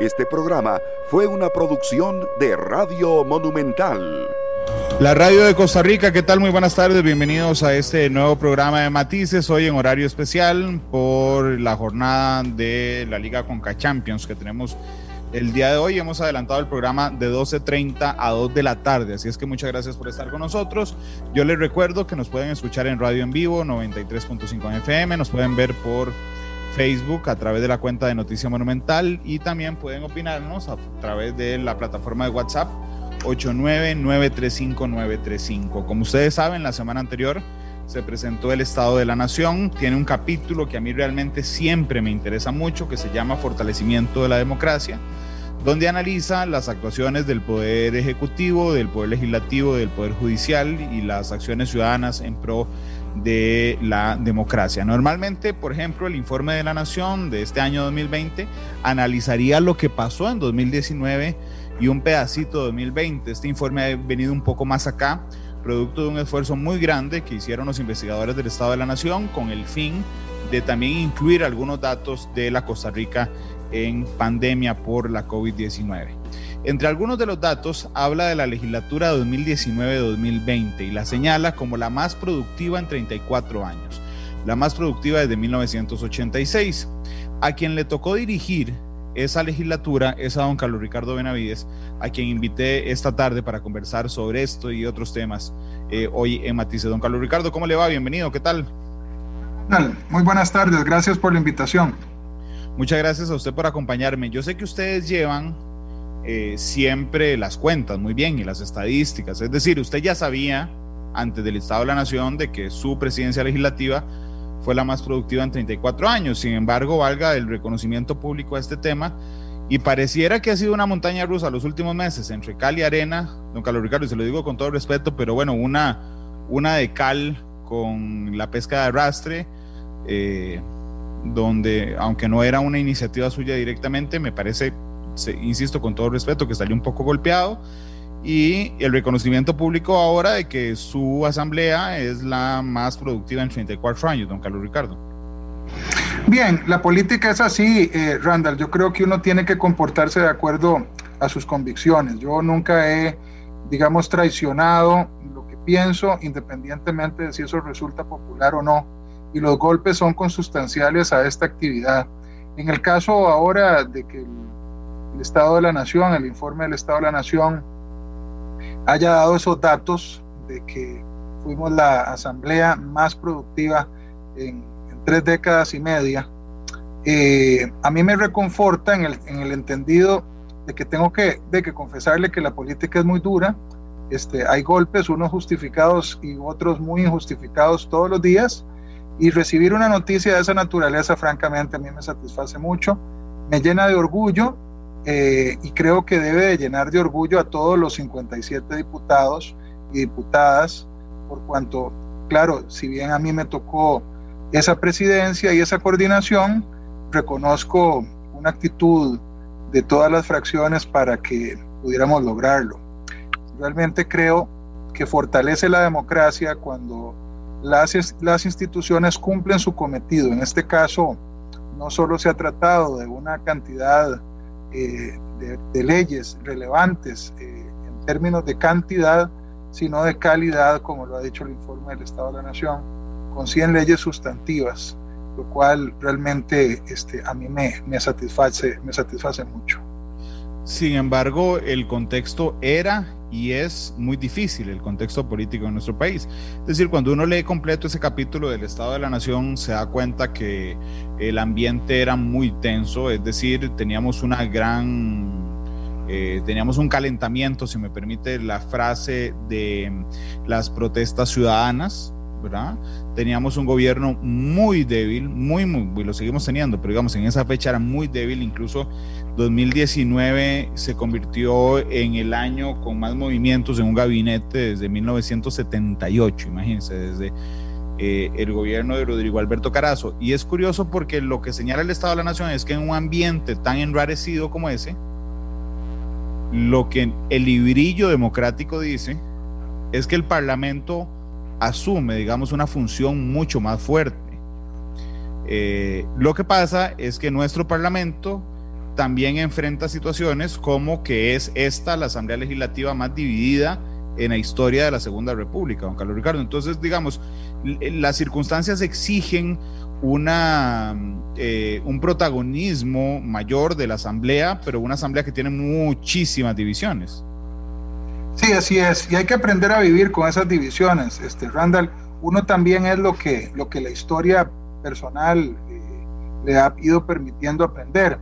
Este programa fue una producción de Radio Monumental. La radio de Costa Rica, ¿qué tal? Muy buenas tardes, bienvenidos a este nuevo programa de Matices, hoy en horario especial por la jornada de la Liga Conca Champions que tenemos el día de hoy. Hemos adelantado el programa de 12.30 a 2 de la tarde, así es que muchas gracias por estar con nosotros. Yo les recuerdo que nos pueden escuchar en radio en vivo, 93.5 FM, nos pueden ver por Facebook a través de la cuenta de Noticia Monumental y también pueden opinarnos a través de la plataforma de WhatsApp 89935 Como ustedes saben, la semana anterior se presentó el Estado de la Nación. Tiene un capítulo que a mí realmente siempre me interesa mucho, que se llama Fortalecimiento de la Democracia, donde analiza las actuaciones del Poder Ejecutivo, del Poder Legislativo, del Poder Judicial y las acciones ciudadanas en pro de la democracia. Normalmente, por ejemplo, el informe de la Nación de este año 2020 analizaría lo que pasó en 2019 y un pedacito de 2020. Este informe ha venido un poco más acá, producto de un esfuerzo muy grande que hicieron los investigadores del Estado de la Nación con el fin de también incluir algunos datos de la Costa Rica en pandemia por la COVID-19. Entre algunos de los datos habla de la legislatura 2019-2020 y la señala como la más productiva en 34 años, la más productiva desde 1986. A quien le tocó dirigir esa legislatura es a don Carlos Ricardo Benavides, a quien invité esta tarde para conversar sobre esto y otros temas eh, hoy en Matice. Don Carlos Ricardo, ¿cómo le va? Bienvenido, ¿qué tal? Muy buenas tardes, gracias por la invitación. Muchas gracias a usted por acompañarme. Yo sé que ustedes llevan eh, siempre las cuentas muy bien y las estadísticas. Es decir, usted ya sabía antes del Estado de la Nación de que su presidencia legislativa fue la más productiva en 34 años. Sin embargo, valga el reconocimiento público a este tema y pareciera que ha sido una montaña rusa los últimos meses entre cal y arena. Don Carlos Ricardo, se lo digo con todo respeto, pero bueno, una, una de cal con la pesca de arrastre. Eh, donde, aunque no era una iniciativa suya directamente, me parece insisto con todo respeto, que salió un poco golpeado y el reconocimiento público ahora de que su asamblea es la más productiva en 34 años, don Carlos Ricardo. Bien, la política es así, eh, Randall. Yo creo que uno tiene que comportarse de acuerdo a sus convicciones. Yo nunca he, digamos, traicionado lo que pienso, independientemente de si eso resulta popular o no. Y los golpes son consustanciales a esta actividad. En el caso ahora de que el el Estado de la Nación, el informe del Estado de la Nación, haya dado esos datos de que fuimos la asamblea más productiva en, tres décadas y media, eh, a mí me reconforta en el, en el, entendido de que tengo que, de que confesarle que la política es muy dura, este, hay golpes, unos justificados y otros muy injustificados todos los días, y recibir una noticia de esa naturaleza, francamente, a mí me satisface mucho, me llena de orgullo eh, y creo que debe de llenar de orgullo a todos los 57 diputados y diputadas, por cuanto, claro, si bien a mí me tocó esa presidencia y esa coordinación, reconozco una actitud de todas las fracciones para que pudiéramos lograrlo. Realmente creo que fortalece la democracia cuando las, las instituciones cumplen su cometido. En este caso, no solo se ha tratado de una cantidad de, leyes relevantes eh, en términos de cantidad, sino de calidad, como lo ha dicho el informe del Estado de la Nación, con 100 leyes sustantivas, lo cual realmente este, a mí me, me, satisface, me satisface mucho. Sin embargo, el contexto era y es muy difícil el contexto político en nuestro país. Es decir, cuando uno lee completo ese capítulo del Estado de la Nación, se da cuenta que el ambiente era muy tenso, es decir, teníamos una gran... Eh, teníamos un calentamiento, si me permite la frase, de las protestas ciudadanas, ¿verdad? Teníamos un gobierno muy débil, muy, muy, lo seguimos teniendo, pero digamos, en esa fecha era muy débil, incluso 2019 se convirtió en el año con más movimientos en un gabinete desde 1978, imagínense, desde eh, el gobierno de Rodrigo Alberto Carazo. Y es curioso porque lo que señala el Estado de la Nación es que en un ambiente tan enrarecido como ese, lo que el librillo democrático dice es que el Parlamento asume, digamos, una función mucho más fuerte. Eh, lo que pasa es que nuestro Parlamento también enfrenta situaciones como que es esta la Asamblea Legislativa más dividida en la historia de la Segunda República, don Carlos Ricardo. Entonces, digamos, las circunstancias exigen una, eh, un protagonismo mayor de la Asamblea, pero una Asamblea que tiene muchísimas divisiones. Sí, así es, y hay que aprender a vivir con esas divisiones, este, Randall. Uno también es lo que, lo que la historia personal eh, le ha ido permitiendo aprender.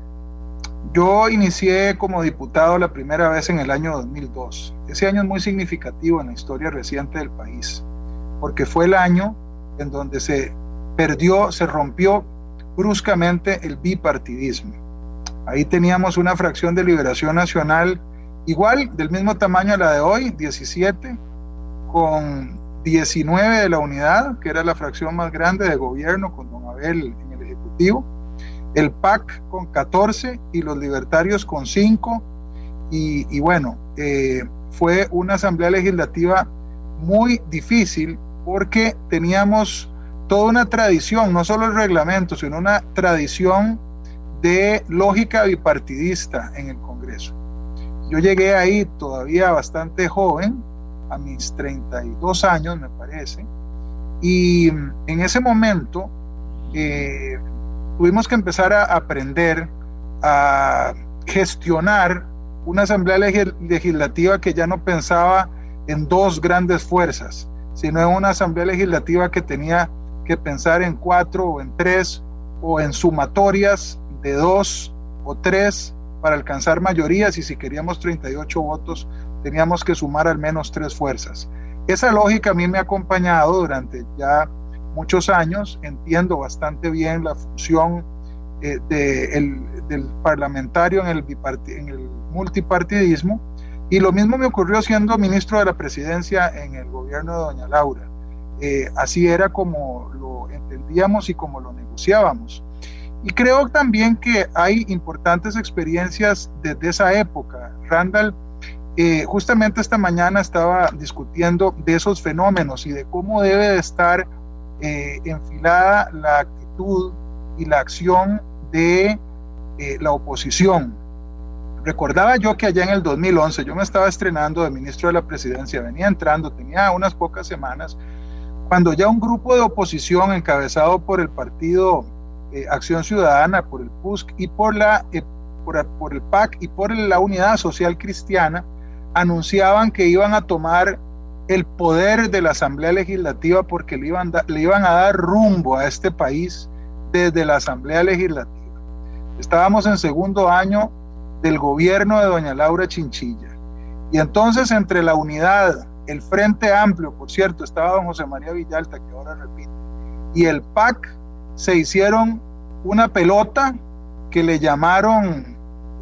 Yo inicié como diputado la primera vez en el año 2002. Ese año es muy significativo en la historia reciente del país, porque fue el año en donde se perdió, se rompió bruscamente el bipartidismo. Ahí teníamos una fracción de liberación nacional igual, del mismo tamaño a la de hoy, 17, con 19 de la unidad, que era la fracción más grande de gobierno, con don Abel en el Ejecutivo, el PAC con 14 y los libertarios con 5. Y, bueno, eh, fue una asamblea legislativa muy difícil porque teníamos toda una tradición, no solo el reglamento, sino una tradición de lógica bipartidista en el Congreso. Yo llegué ahí todavía bastante joven, a mis 32 años me parece, y en ese momento eh, tuvimos que empezar a aprender a gestionar una asamblea legislativa que ya no pensaba en dos grandes fuerzas, sino en una asamblea legislativa que tenía que pensar en cuatro o en tres o en sumatorias de dos o tres para alcanzar mayorías y si queríamos 38 votos teníamos que sumar al menos tres fuerzas. Esa lógica a mí me ha acompañado durante ya muchos años, entiendo bastante bien la función eh, del parlamentario en el, en el multipartidismo y lo mismo me ocurrió siendo ministro de la presidencia en el gobierno de doña Laura. Eh, así era como lo entendíamos y como lo negociábamos. Y creo también que hay importantes experiencias desde esa época. Randall, eh, justamente esta mañana estaba discutiendo de esos fenómenos y de cómo debe de estar eh, enfilada la actitud y la acción de eh, la oposición. Recordaba yo que allá en el 2011 yo me estaba estrenando de ministro de la presidencia, venía entrando, tenía unas pocas semanas, cuando ya un grupo de oposición encabezado por el partido eh, Acción Ciudadana, por el PUSC y por, la, por, por, el PAC y por la Unidad Social Cristiana, anunciaban que iban a tomar el poder de la Asamblea Legislativa porque le iban, le iban a dar rumbo a este país desde la Asamblea Legislativa. Estábamos en segundo año del gobierno de doña Laura Chinchilla. Y entonces entre la unidad, el Frente Amplio, por cierto, estaba don José María Villalta, que ahora repite, y el PAC, se hicieron una pelota que le llamaron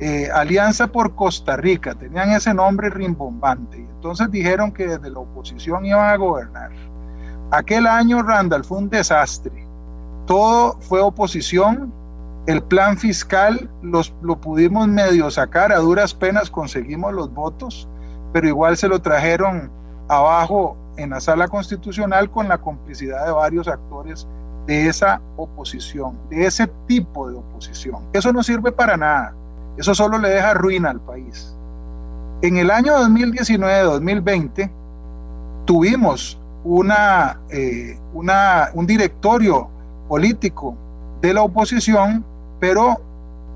eh, Alianza por Costa Rica, tenían ese nombre rimbombante, y entonces dijeron que desde la oposición iban a gobernar. Aquel año, Randall, fue un desastre. Todo fue oposición. El plan fiscal los, lo pudimos medio sacar, a duras penas conseguimos los votos, pero igual se lo trajeron abajo en la sala constitucional con la complicidad de varios actores de esa oposición, de ese tipo de oposición. Eso no sirve para nada. Eso solo le deja ruina al país. En el año 2019-2020 tuvimos una, eh, una, un directorio político de la oposición, pero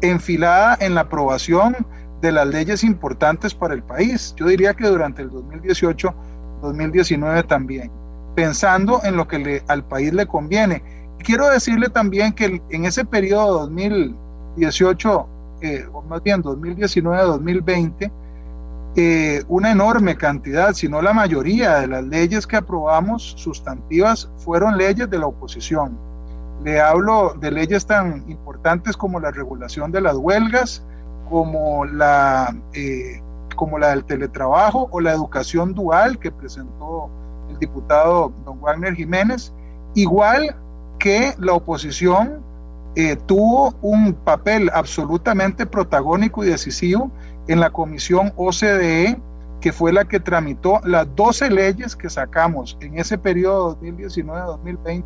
enfilada en la aprobación de las leyes importantes para el país. Yo diría que durante el 2018-2019 también, pensando en lo que le, al país le conviene. Quiero decirle también que en ese periodo 2018 eh, o más bien 2019-2020, eh, una enorme cantidad, si no la mayoría de las leyes que aprobamos sustantivas fueron leyes de la oposición. Le hablo de leyes tan importantes como la regulación de las huelgas, como la, eh, como la del teletrabajo o la educación dual que presentó el diputado don Wagner Jiménez, igual que la oposición eh, tuvo un papel absolutamente protagónico y decisivo en la comisión OCDE, que fue la que tramitó las 12 leyes que sacamos en ese periodo 2019-2020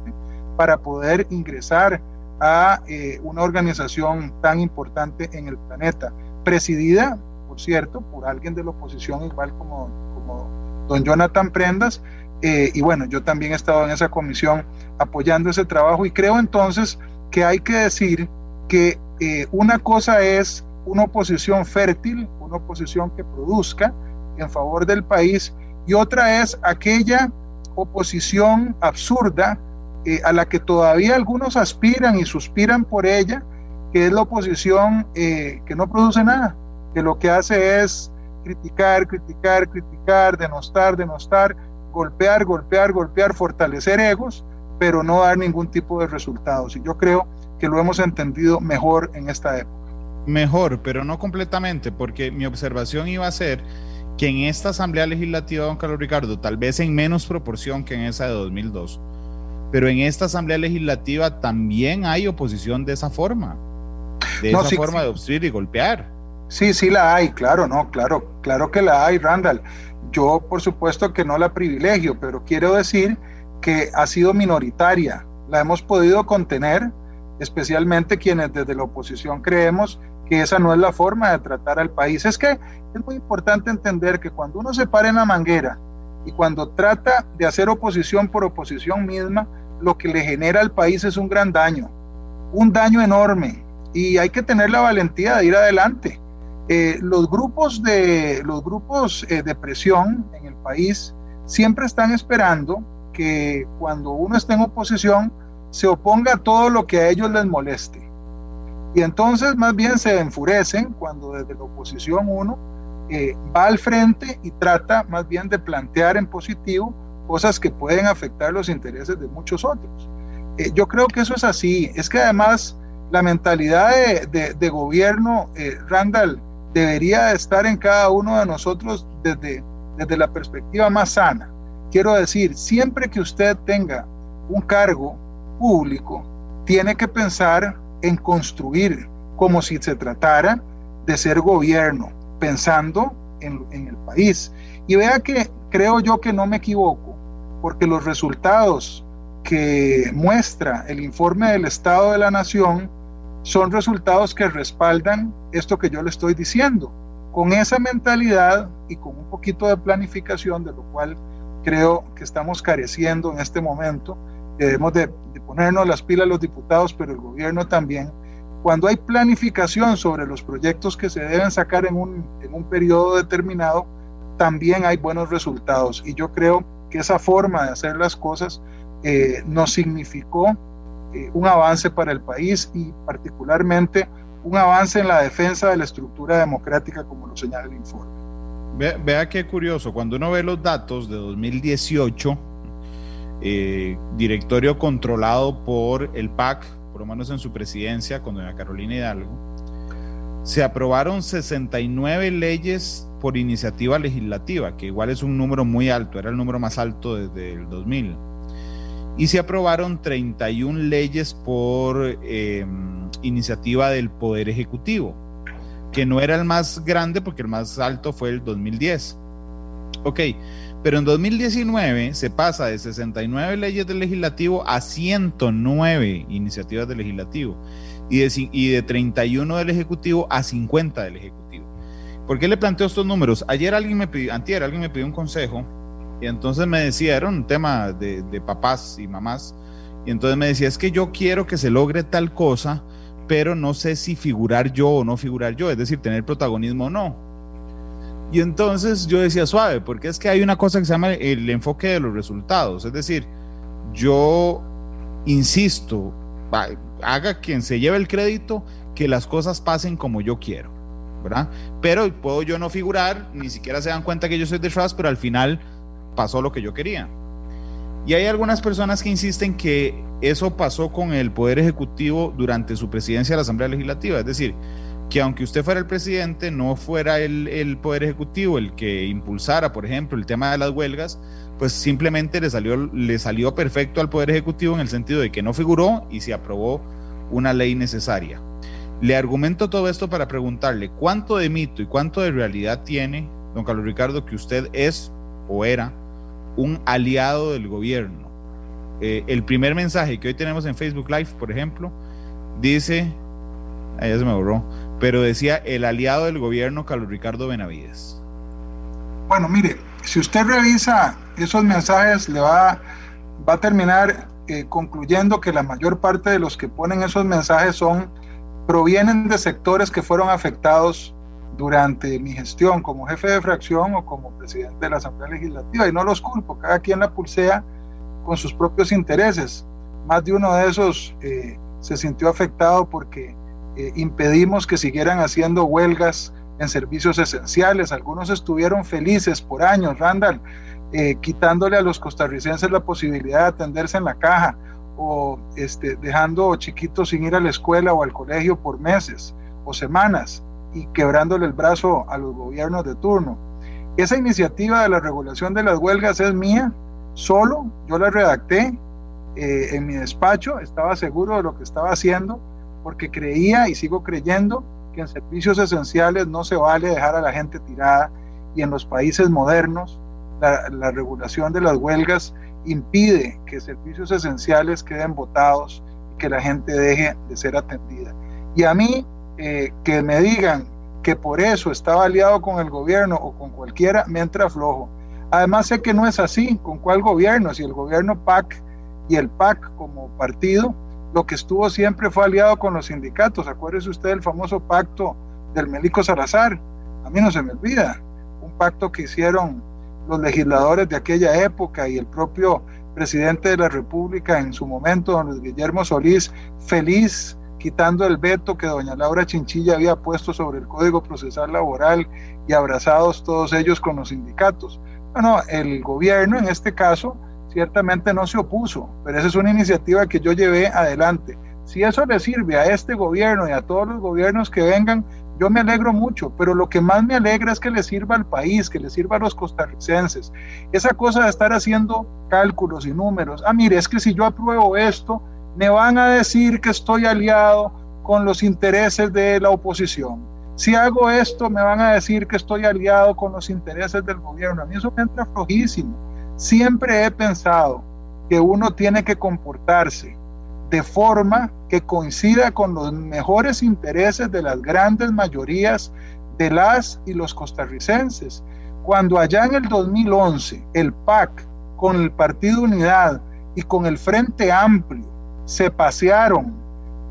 para poder ingresar a eh, una organización tan importante en el planeta, presidida, por cierto, por alguien de la oposición, igual como, como don Jonathan Prendas, eh, y bueno, yo también he estado en esa comisión apoyando ese trabajo y creo entonces que hay que decir que eh, una cosa es una oposición fértil, una oposición que produzca en favor del país, y otra es aquella oposición absurda eh, a la que todavía algunos aspiran y suspiran por ella, que es la oposición que no produce nada, que lo que hace es criticar, criticar, criticar, denostar, denostar, golpear, golpear, golpear, fortalecer egos, pero no dar ningún tipo de resultados. Y yo creo que lo hemos entendido mejor en esta época. Mejor, pero no completamente, porque mi observación iba a ser que en esta Asamblea Legislativa, don Carlos Ricardo, tal vez en menos proporción que en esa de 2002, pero en esta Asamblea Legislativa también hay oposición de esa forma, de esa forma de obstruir y golpear. Sí, sí la hay, claro, no, claro, claro que la hay, Randall. Yo, por supuesto que no la privilegio, pero quiero decir que ha sido minoritaria. La hemos podido contener, especialmente quienes desde la oposición creemos que esa no es la forma de tratar al país. Es que es muy importante entender que cuando uno se para en la manguera y cuando trata de hacer oposición por oposición misma, lo que le genera al país es un gran daño, un daño enorme. Y hay que tener la valentía de ir adelante. Eh, los grupos, de, los grupos eh, de presión en el país siempre están esperando que cuando uno está en oposición se oponga a todo lo que a ellos les moleste. Y entonces más bien se enfurecen cuando desde la oposición uno eh, va al frente y trata más bien de plantear en positivo cosas que pueden afectar los intereses de muchos otros. yo creo que eso es así. Es que además la mentalidad de, de gobierno, Randall, debería estar en cada uno de nosotros desde, desde la perspectiva más sana. Quiero decir, siempre que usted tenga un cargo público, tiene que pensar en construir como si se tratara de ser gobierno, pensando en, el país. Y vea que creo yo que no me equivoco, porque los resultados que muestra el informe del Estado de la Nación son resultados que respaldan esto que yo le estoy diciendo. Con esa mentalidad y con un poquito de planificación, de lo cual creo que estamos careciendo en este momento, debemos de, ponernos las pilas los diputados, pero el gobierno también. Cuando hay planificación sobre los proyectos que se deben sacar en un, en un periodo determinado, también hay buenos resultados. Y yo creo que esa forma de hacer las cosas eh, nos significó eh, un avance para el país y particularmente un avance en la defensa de la estructura democrática como lo señala el informe. Vea, qué curioso, cuando uno ve los datos de 2018, eh, directorio controlado por el PAC, por lo menos en su presidencia, con doña Carolina Hidalgo, se aprobaron 69 leyes por iniciativa legislativa, que igual es un número muy alto, era el número más alto desde el 2000 y se aprobaron 31 leyes por em, iniciativa del Poder Ejecutivo, que no era el más grande porque el más alto fue el 2010. Ok, pero en 2019 se pasa de 69 leyes del legislativo a 109 iniciativas del legislativo y de, y de 31 del ejecutivo a 50 del ejecutivo. ¿Por qué le planteo estos números? Ayer alguien me pidió, antier alguien me pidió un consejo y entonces me decía, era un tema de, papás y mamás. Y entonces me decía, es que yo quiero que se logre tal cosa, pero no sé si figurar yo o no figurar yo, es decir, tener protagonismo o no. Y entonces yo decía, suave, porque es que hay una cosa que se llama el enfoque de los resultados. Es decir, yo insisto, haga quien se lleve el crédito, que las cosas pasen como yo quiero, ¿verdad? Pero puedo yo no figurar, ni siquiera se dan cuenta que yo soy de Trust, pero al final pasó lo que yo quería. Y hay algunas personas que insisten que eso pasó con el Poder Ejecutivo durante su presidencia de la Asamblea Legislativa. Es decir, que aunque usted fuera el presidente, no fuera el, Poder Ejecutivo el que impulsara, por ejemplo, el tema de las huelgas, pues simplemente le salió, le salió perfecto al Poder Ejecutivo en el sentido de que no figuró y se aprobó una ley necesaria. Le argumento todo esto para preguntarle cuánto de mito y cuánto de realidad tiene, don Carlos Ricardo, que usted es o era un aliado del gobierno. Eh, el primer mensaje que hoy tenemos en Facebook Live, por ejemplo, dice, ahí se me borró, pero decía el aliado del gobierno Carlos Ricardo Benavides. Bueno, mire, si usted revisa esos mensajes, le va, va a terminar eh, concluyendo que la mayor parte de los que ponen esos mensajes son provienen de sectores que fueron afectados durante mi gestión como jefe de fracción o como presidente de la Asamblea Legislativa y no los culpo, cada quien la pulsea con sus propios intereses. Más de uno de esos eh, se sintió afectado porque eh, impedimos que siguieran haciendo huelgas en servicios esenciales. Algunos estuvieron felices por años, Randall, eh, quitándole a los costarricenses la posibilidad de atenderse en la caja o este, dejando chiquitos sin ir a la escuela o al colegio por meses o semanas y quebrándole el brazo a los gobiernos de turno. Esa iniciativa de la regulación de las huelgas es mía, solo, yo la redacté eh, en mi despacho, estaba seguro de lo que estaba haciendo, porque creía y sigo creyendo que en servicios esenciales no se vale dejar a la gente tirada y en los países modernos la, la regulación de las huelgas impide que servicios esenciales queden votados y que la gente deje de ser atendida. Y a mí, eh, que me digan que por eso estaba aliado con el gobierno o con cualquiera, me entra flojo. Además sé que no es así, ¿con cuál gobierno? Si el gobierno PAC y el PAC como partido, lo que estuvo siempre fue aliado con los sindicatos. Acuérdese usted del famoso pacto del Melico Salazar. A mí no se me olvida. Un pacto que hicieron los legisladores de aquella época y el propio presidente de la República en su momento, don Guillermo Solís, feliz quitando el veto que doña Laura Chinchilla había puesto sobre el Código Procesal Laboral y abrazados todos ellos con los sindicatos. Bueno, el gobierno en este caso ciertamente no se opuso, pero esa es una iniciativa que yo llevé adelante. Si eso le sirve a este gobierno y a todos los gobiernos que vengan, yo me alegro mucho, pero lo que más me alegra es que le sirva al país, que le sirva a los costarricenses. Esa cosa de estar haciendo cálculos y números. Ah, mire, es que si yo apruebo esto, me van a decir que estoy aliado con los intereses de la oposición. Si hago esto, me van a decir que estoy aliado con los intereses del gobierno. A mí eso me entra flojísimo. Siempre he pensado que uno tiene que comportarse de forma que coincida con los mejores intereses de las grandes mayorías de las y los costarricenses. Cuando allá en el 2011 el PAC con el Partido Unidad y con el Frente Amplio se pasearon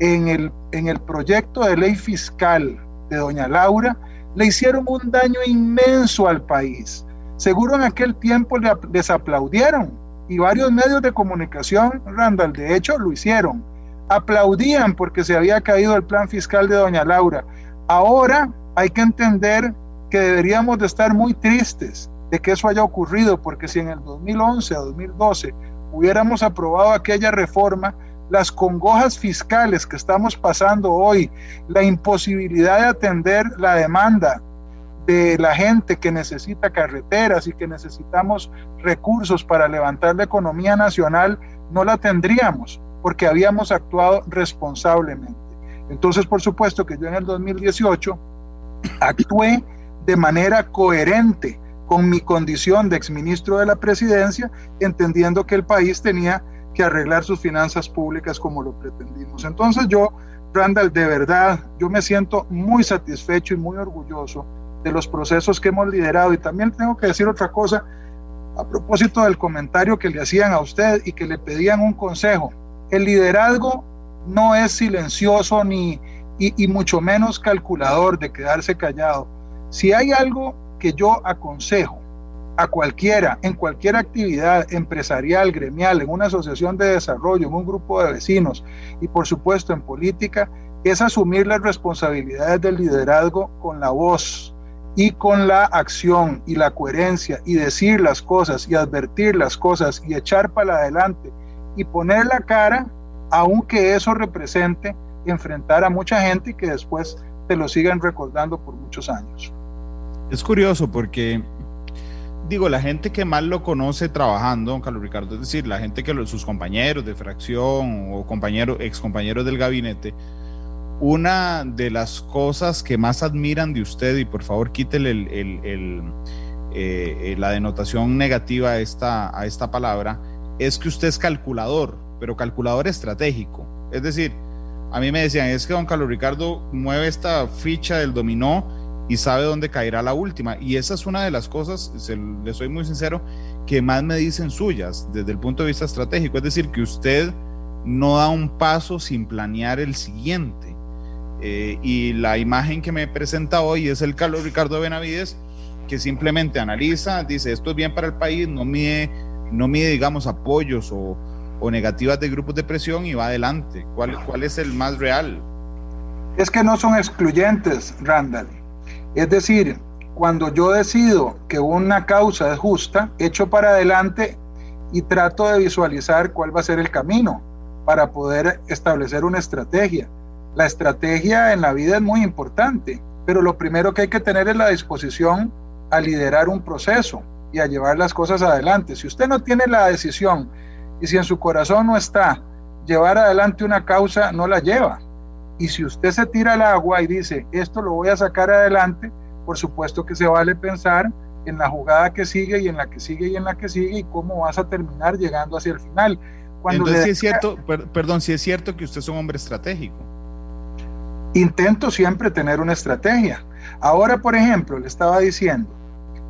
en el, en el proyecto de ley fiscal de doña Laura, le hicieron un daño inmenso al país. Seguro en aquel tiempo les aplaudieron y varios medios de comunicación, Randall, de hecho, lo hicieron. Aplaudían porque se había caído el plan fiscal de doña Laura. Ahora hay que entender que deberíamos de estar muy tristes de que eso haya ocurrido, porque si en el 2011 a 2012 hubiéramos aprobado aquella reforma, las congojas fiscales que estamos pasando hoy, la imposibilidad de atender la demanda de la gente que necesita carreteras y que necesitamos recursos para levantar la economía nacional, no la tendríamos porque habíamos actuado responsablemente. Entonces, por supuesto que yo en el 2018 actué de manera coherente con mi condición de exministro de la presidencia, entendiendo que el país tenía que arreglar sus finanzas públicas como lo pretendimos. Entonces yo, Randall, de verdad, yo me siento muy satisfecho y muy orgulloso de los procesos que hemos liderado. Y también tengo que decir otra cosa a propósito del comentario que le hacían a usted y que le pedían un consejo. El liderazgo no es silencioso ni y, mucho menos calculador de quedarse callado. Si hay algo que yo aconsejo a cualquiera, en cualquier actividad empresarial, gremial, en una asociación de desarrollo, en un grupo de vecinos y por supuesto en política, es asumir las responsabilidades del liderazgo con la voz, y con la acción y la coherencia y decir las cosas y advertir las cosas y echar para adelante y poner la cara, aunque eso represente enfrentar a mucha gente y que después te lo sigan recordando por muchos años. Es curioso porque, digo, la gente que más lo conoce trabajando, don Carlos Ricardo, es decir, la gente que sus compañeros de fracción o compañeros, ex compañeros del gabinete, una de las cosas que más admiran de usted, y por favor quítele el, eh, la denotación negativa a esta, a esta palabra, es que usted es calculador, pero calculador estratégico. Es decir, a mí me decían, es que don Carlos Ricardo mueve esta ficha del dominó y sabe dónde caerá la última. Y esa es una de las cosas, le soy muy sincero, que más me dicen suyas desde el punto de vista estratégico. Es decir, que usted no da un paso sin planear el siguiente. Eh, y la imagen que me presenta hoy es el Carlos Ricardo Benavides, que simplemente analiza, dice, esto es bien para el país, no mide, no mide digamos, apoyos o, o negativas de grupos de presión y va adelante. ¿Cuál, ¿Cuál es el más real? Es que no son excluyentes, Randall. Es decir, cuando yo decido que una causa es justa, echo para adelante y trato de visualizar cuál va a ser el camino para poder establecer una estrategia. La estrategia en la vida es muy importante, pero lo primero que hay que tener es la disposición a liderar un proceso y a llevar las cosas adelante. Si usted no tiene la decisión y si en su corazón no está llevar adelante una causa, no la lleva. Y si usted se tira al agua y dice, esto lo voy a sacar adelante, por supuesto que se vale pensar en la jugada que sigue y en la que sigue y en la que sigue y cómo vas a terminar llegando hacia el final. Cuando Entonces, si es cierto, perdón, si es cierto que usted es un hombre estratégico. Intento siempre tener una estrategia. Ahora, por ejemplo, le estaba diciendo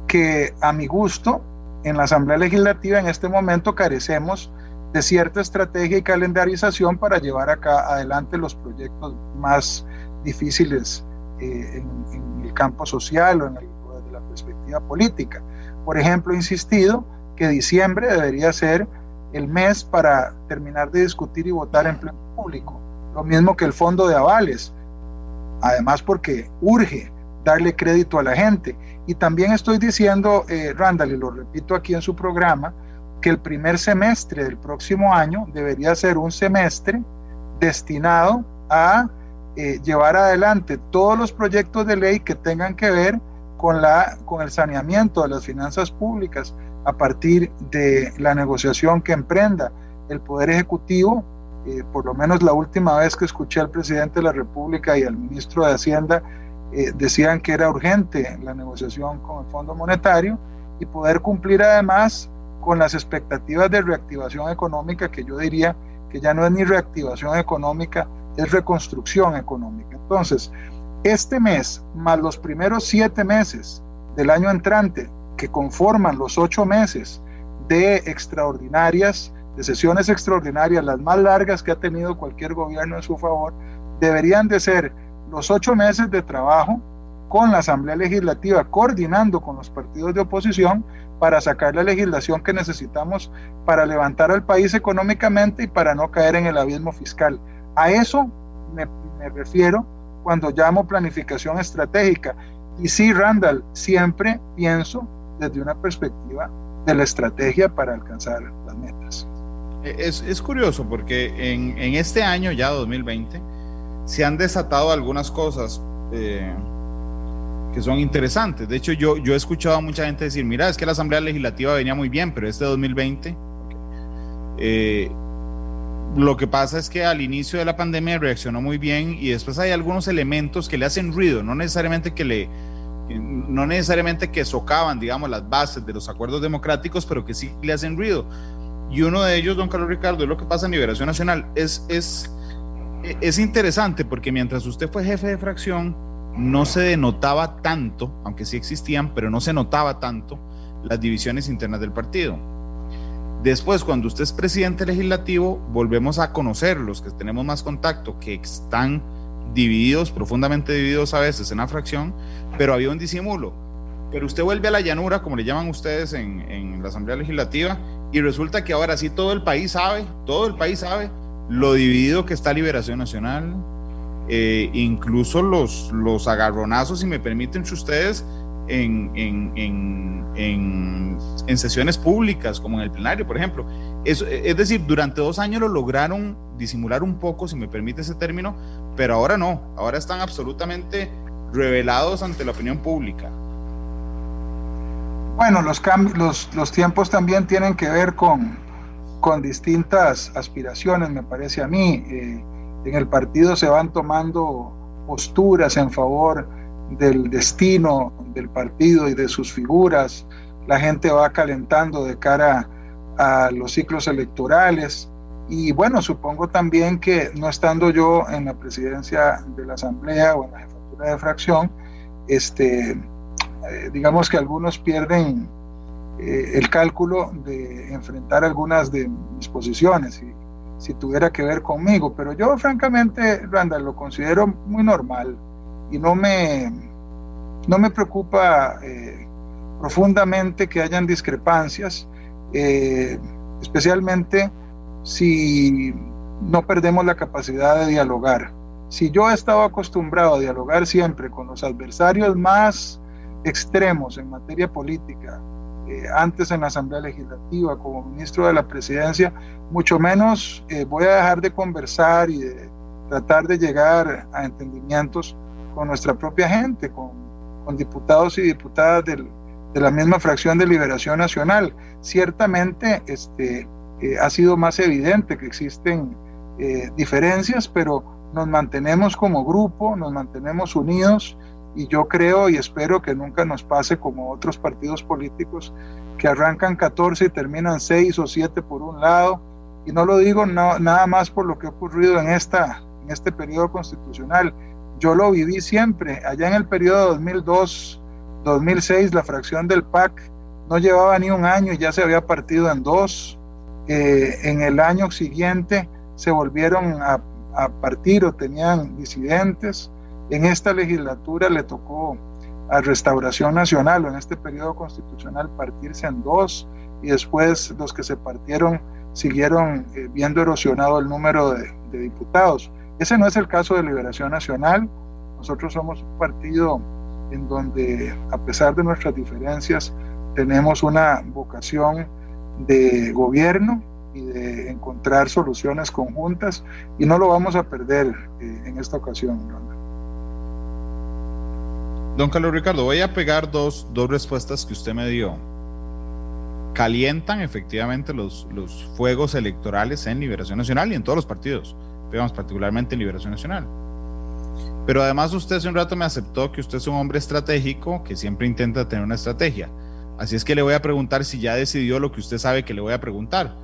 que a mi gusto, en la Asamblea Legislativa en este momento carecemos de cierta estrategia y calendarización para llevar acá adelante los proyectos más difíciles eh, en, el campo social o en desde la perspectiva política. Por ejemplo, he insistido que diciembre debería ser el mes para terminar de discutir y votar en pleno público. Lo mismo que el fondo de avales. Además porque urge darle crédito a la gente. Y también estoy diciendo, eh, Randall, y lo repito aquí en su programa, que el primer semestre del próximo año debería ser un semestre destinado a eh, llevar adelante todos los proyectos de ley que tengan que ver con, la, con el saneamiento de las finanzas públicas a partir de la negociación que emprenda el Poder Ejecutivo. Eh, por lo menos la última vez que escuché al presidente de la República y al ministro de Hacienda, eh, decían que era urgente la negociación con el Fondo Monetario y poder cumplir además con las expectativas de reactivación económica, que yo diría que ya no es ni reactivación económica, es reconstrucción económica. Entonces, este mes, más los primeros siete meses del año entrante, que conforman los ocho meses de extraordinarias, de sesiones extraordinarias, las más largas que ha tenido cualquier gobierno en su favor, deberían de ser los ocho meses de trabajo con la Asamblea Legislativa, coordinando con los partidos de oposición para sacar la legislación que necesitamos para levantar al país económicamente y para no caer en el abismo fiscal. A eso me, refiero cuando llamo planificación estratégica. Y sí, Randall, siempre pienso desde una perspectiva de la estrategia para alcanzar las metas. Es, es curioso porque en, en, este año ya 2020 se han desatado algunas cosas. Eh, que son interesantes. De hecho, yo, yo he escuchado a mucha gente decir, mira, es que la Asamblea Legislativa venía muy bien, pero este 2020, eh, lo que pasa es que al inicio de la pandemia reaccionó muy bien y después hay algunos elementos que le hacen ruido, no necesariamente que le no necesariamente que socavan, digamos, las bases de los acuerdos democráticos, pero que sí le hacen ruido. Y uno de ellos, don Carlos Ricardo, es lo que pasa en Liberación Nacional. Es, es, es interesante porque mientras usted fue jefe de fracción, no se denotaba tanto, aunque sí existían, pero no se notaba tanto las divisiones internas del partido. Después, cuando usted es presidente legislativo, volvemos a conocer los que tenemos más contacto, que están divididos, profundamente divididos a veces en la fracción, pero había un disimulo. Pero usted vuelve a la llanura, como le llaman ustedes en, en la Asamblea Legislativa, y resulta que ahora sí todo el país sabe, todo el país sabe lo dividido que está Liberación Nacional, eh, incluso los, los agarronazos, si me permiten ustedes, en, en, en, en, sesiones públicas, como en el plenario, por ejemplo. Es, es decir, durante dos años lo lograron disimular un poco, si me permite ese término, pero ahora no, ahora están absolutamente revelados ante la opinión pública. Bueno, los, los, los tiempos también tienen que ver con, con distintas aspiraciones, me parece a mí. Eh, en el partido se van tomando posturas en favor del destino del partido y de sus figuras. La gente va calentando de cara a los ciclos electorales Y bueno, supongo también que no estando yo en la presidencia de la Asamblea o en la jefatura de fracción, este, eh, digamos que algunos pierden eh, el cálculo de enfrentar algunas de mis posiciones, si tuviera que ver conmigo. Pero yo francamente, Randall, lo considero muy normal y no me, no me preocupa eh, profundamente que hayan discrepancias, especialmente si no perdemos la capacidad de dialogar. Si yo he estado acostumbrado a dialogar siempre con los adversarios más extremos en materia política, eh, antes en la Asamblea Legislativa como ministro de la Presidencia, mucho menos eh, voy a dejar de conversar y de tratar de llegar a entendimientos con nuestra propia gente, con, con diputados y diputadas del, de la misma fracción de Liberación Nacional. Ciertamente, este, eh, ha sido más evidente que existen eh, diferencias, pero nos mantenemos como grupo, nos mantenemos unidos y yo creo y espero que nunca nos pase como otros partidos políticos que arrancan 14 y terminan 6 o 7 por un lado. Y no lo digo nada más por lo que ha ocurrido en, esta, en este periodo constitucional. Yo lo viví siempre. Allá en el periodo 2002-2006, la fracción del PAC no llevaba ni un año y ya se había partido en dos en el año siguiente se volvieron a, partir o tenían disidentes. En esta legislatura le tocó a Restauración Nacional o en este periodo constitucional partirse en dos y después los que se partieron siguieron eh, viendo erosionado el número de, diputados. Ese no es el caso de Liberación Nacional. Nosotros somos un partido en donde, a pesar de nuestras diferencias, tenemos una vocación de gobierno y de encontrar soluciones conjuntas y no lo vamos a perder eh, en esta ocasión. Don Carlos Ricardo, voy a pegar dos, dos respuestas que usted me dio. Calientan efectivamente los, los fuegos electorales en Liberación Nacional y en todos los partidos, digamos particularmente en Liberación Nacional. Pero además usted hace un rato me aceptó que usted es un hombre estratégico que siempre intenta tener una estrategia. Así es que le voy a preguntar si ya decidió lo que usted sabe que le voy a preguntar.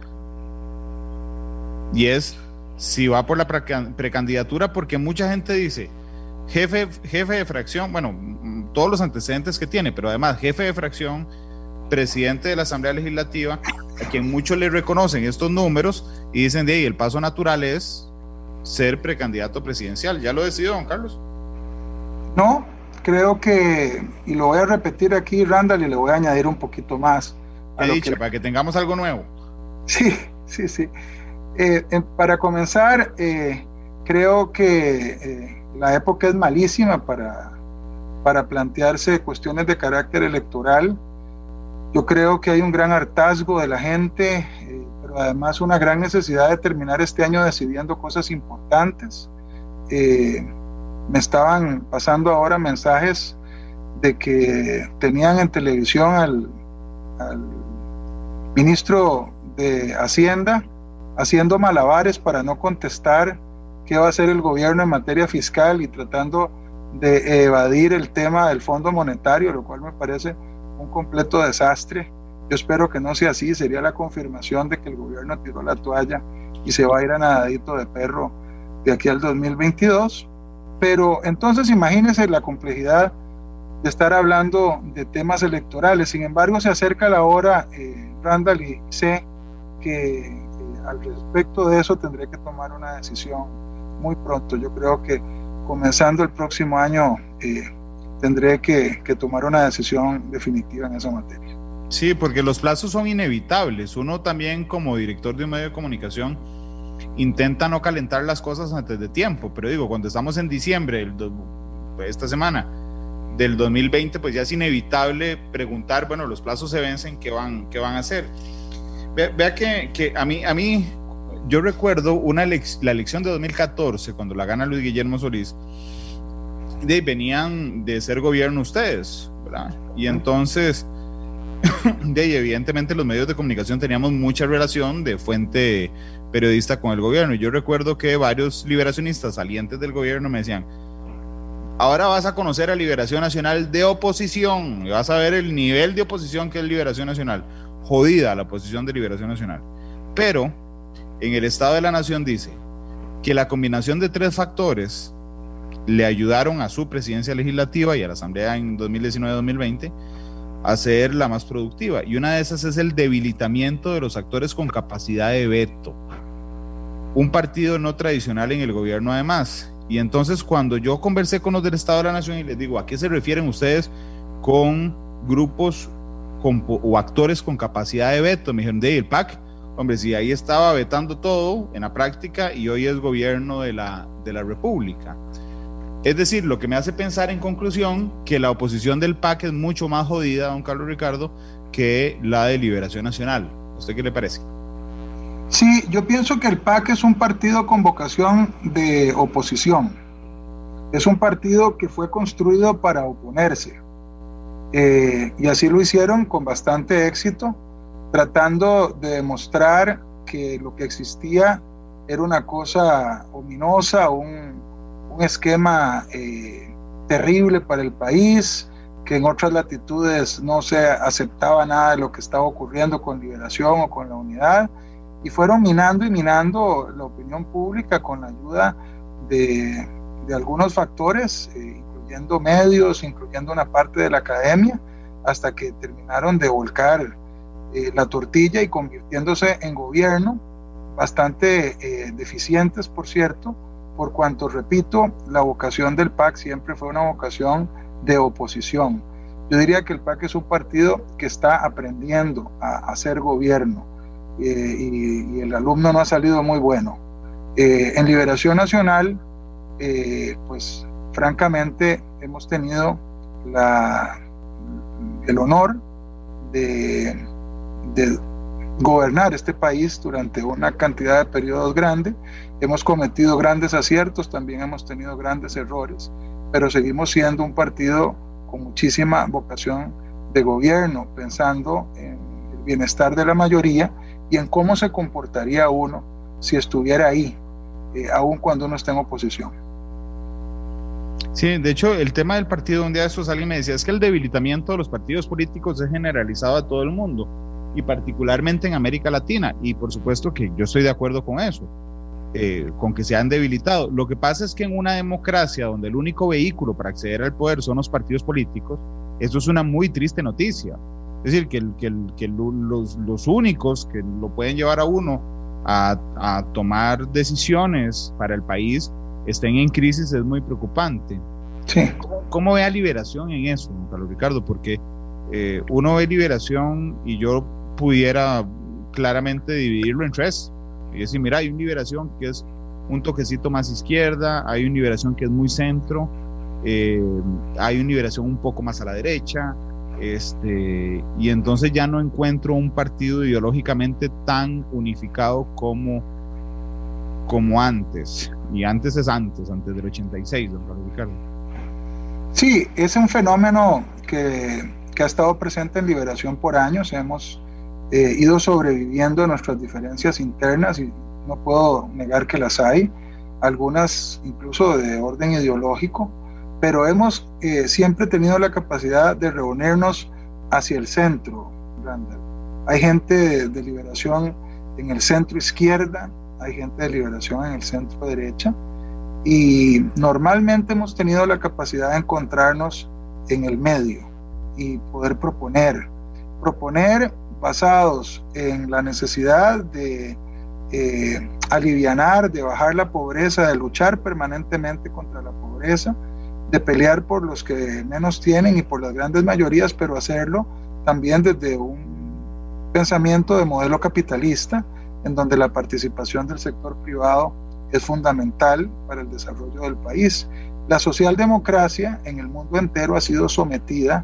Y es si va por la precandidatura, porque mucha gente dice, jefe, jefe de fracción, bueno, todos los antecedentes que tiene, pero además jefe de fracción, presidente de la Asamblea Legislativa, a quien muchos le reconocen estos números y dicen, de ahí, el paso natural es ser precandidato presidencial. ¿Ya lo decidió, don Carlos? No, creo que, y lo voy a repetir aquí, Randall, y le voy a añadir un poquito más. A dicho, para que tengamos algo nuevo. Sí, sí, sí. Eh, para comenzar, eh, creo que eh, la época es malísima para, para plantearse cuestiones de carácter electoral. Yo creo que hay un gran hartazgo de la gente, pero además una gran necesidad de terminar este año decidiendo cosas importantes me estaban pasando ahora mensajes de que tenían en televisión al, ministro de Hacienda haciendo malabares para no contestar qué va a hacer el gobierno en materia fiscal y tratando de evadir el tema del Fondo Monetario, lo cual me parece un completo desastre. Yo espero que no sea así, sería la confirmación de que el gobierno tiró la toalla y se va a ir a nadadito de perro de aquí al 2022. Pero entonces imagínense la complejidad de estar hablando de temas electorales. Sin embargo, se acerca la hora, eh, Randall, y sé que eh, al respecto de eso tendré que tomar una decisión muy pronto. Yo creo que comenzando el próximo año eh, tendré que, que tomar una decisión definitiva en esa materia. Sí, porque los plazos son inevitables. Uno también como director de un medio de comunicación intenta no calentar las cosas antes de tiempo, pero digo, cuando estamos en diciembre, esta semana del 2020, pues ya es inevitable preguntar, bueno, los plazos se vencen, ¿qué van, qué van a hacer? Vea, que, que, a, mí, a mí, yo recuerdo una la elección de 2014, cuando la gana Luis Guillermo Solís, de, venían de ser gobierno ustedes, ¿verdad? Y entonces, de, evidentemente los medios de comunicación teníamos mucha relación de fuente periodista con el gobierno. Y yo recuerdo que varios liberacionistas salientes del gobierno me decían, ahora vas a conocer a Liberación Nacional de oposición y vas a ver el nivel de oposición que es Liberación Nacional. Jodida la oposición de Liberación Nacional. Pero en el Estado de la Nación dice que la combinación de tres factores le ayudaron a su presidencia legislativa y a la Asamblea en 2019-2020 a ser la más productiva. Y una de esas es el debilitamiento de los actores con capacidad de veto. Un partido no tradicional en el gobierno además. Y entonces cuando yo conversé con los del Estado de la Nación y les digo, ¿a qué se refieren ustedes con grupos o actores con capacidad de veto? Me dijeron, de el PAC, hombre, si ahí estaba vetando todo en la práctica y hoy es gobierno de la, de la República. Es decir, lo que me hace pensar en conclusión que la oposición del PAC es mucho más jodida, don Carlos Ricardo, que la de Liberación Nacional. ¿Usted qué le parece? Sí, yo pienso que el PAC es un partido con vocación de oposición. Es un partido que fue construido para oponerse. Eh, y así lo hicieron con bastante éxito, tratando de demostrar que lo que existía era una cosa ominosa, un, esquema eh, terrible para el país, que en otras latitudes no se aceptaba nada de lo que estaba ocurriendo con Liberación o con la unidad, y fueron minando y minando la opinión pública con la ayuda de, de algunos factores, eh, incluyendo medios, incluyendo una parte de la academia, hasta que terminaron de volcar eh, la tortilla y convirtiéndose en gobierno, bastante deficientes, por cierto, por cuanto, repito, la vocación del PAC siempre fue una vocación de oposición. Yo diría que el PAC es un partido que está aprendiendo a hacer gobierno eh, y, el alumno no ha salido muy bueno. Eh, en Liberación Nacional, eh, pues francamente hemos tenido la, el honor de, de gobernar este país durante una cantidad de periodos grande. Hemos cometido grandes aciertos, también hemos tenido grandes errores, pero seguimos siendo un partido con muchísima vocación de gobierno, pensando en el bienestar de la mayoría y en cómo se comportaría uno si estuviera ahí, eh, aun cuando uno está en oposición. Sí, de hecho, el tema del partido, un día de estos alguien me decía, es que el debilitamiento de los partidos políticos es generalizado a todo el mundo y particularmente en América Latina. Y por supuesto que yo estoy de acuerdo con eso, eh, con que se han debilitado. Lo que pasa es que en una democracia donde el único vehículo para acceder al poder son los partidos políticos, eso es una muy triste noticia. Es decir, que, que, que los, los, únicos que lo pueden llevar a uno a, a tomar decisiones para el país estén en crisis es muy preocupante. Sí. ¿Cómo, ve a Liberación en eso, Carlos Ricardo? Porque eh, uno ve Liberación y yo pudiera claramente dividirlo en tres. Y decir, mira, hay una liberación que es un toquecito más izquierda, hay una liberación que es muy centro, eh, hay una liberación un poco más a la derecha, este, y entonces ya no encuentro un partido ideológicamente tan unificado como, como antes. Y antes es antes, antes del 86, don Carlos Ricardo. Sí, es un fenómeno que, que ha estado presente en Liberación por años. Hemos eh, ido sobreviviendo nuestras diferencias internas y no puedo negar que las hay, algunas incluso de orden ideológico, pero hemos eh, siempre tenido la capacidad de reunirnos hacia el centro. Hay gente de, liberación en el centro izquierda, hay gente de liberación en el centro derecha y normalmente hemos tenido la capacidad de encontrarnos en el medio y poder proponer. Proponer basados en la necesidad de eh, alivianar, de bajar la pobreza, de luchar permanentemente contra la pobreza, de pelear por los que menos tienen y por las grandes mayorías, pero hacerlo también desde un pensamiento de modelo capitalista, en donde la participación del sector privado es fundamental para el desarrollo del país. La socialdemocracia en el mundo entero ha sido sometida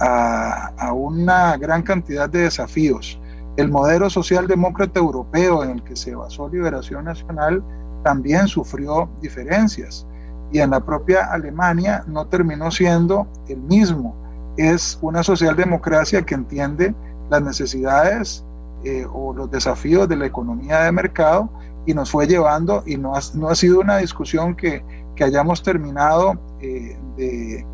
a, una gran cantidad de desafíos. El modelo socialdemócrata europeo en el que se basó Liberación Nacional también sufrió diferencias y en la propia Alemania no terminó siendo el mismo. Es una socialdemocracia que entiende las necesidades eh, o los desafíos de la economía de mercado y nos fue llevando y no ha, no ha sido una discusión que, que hayamos terminado eh, de,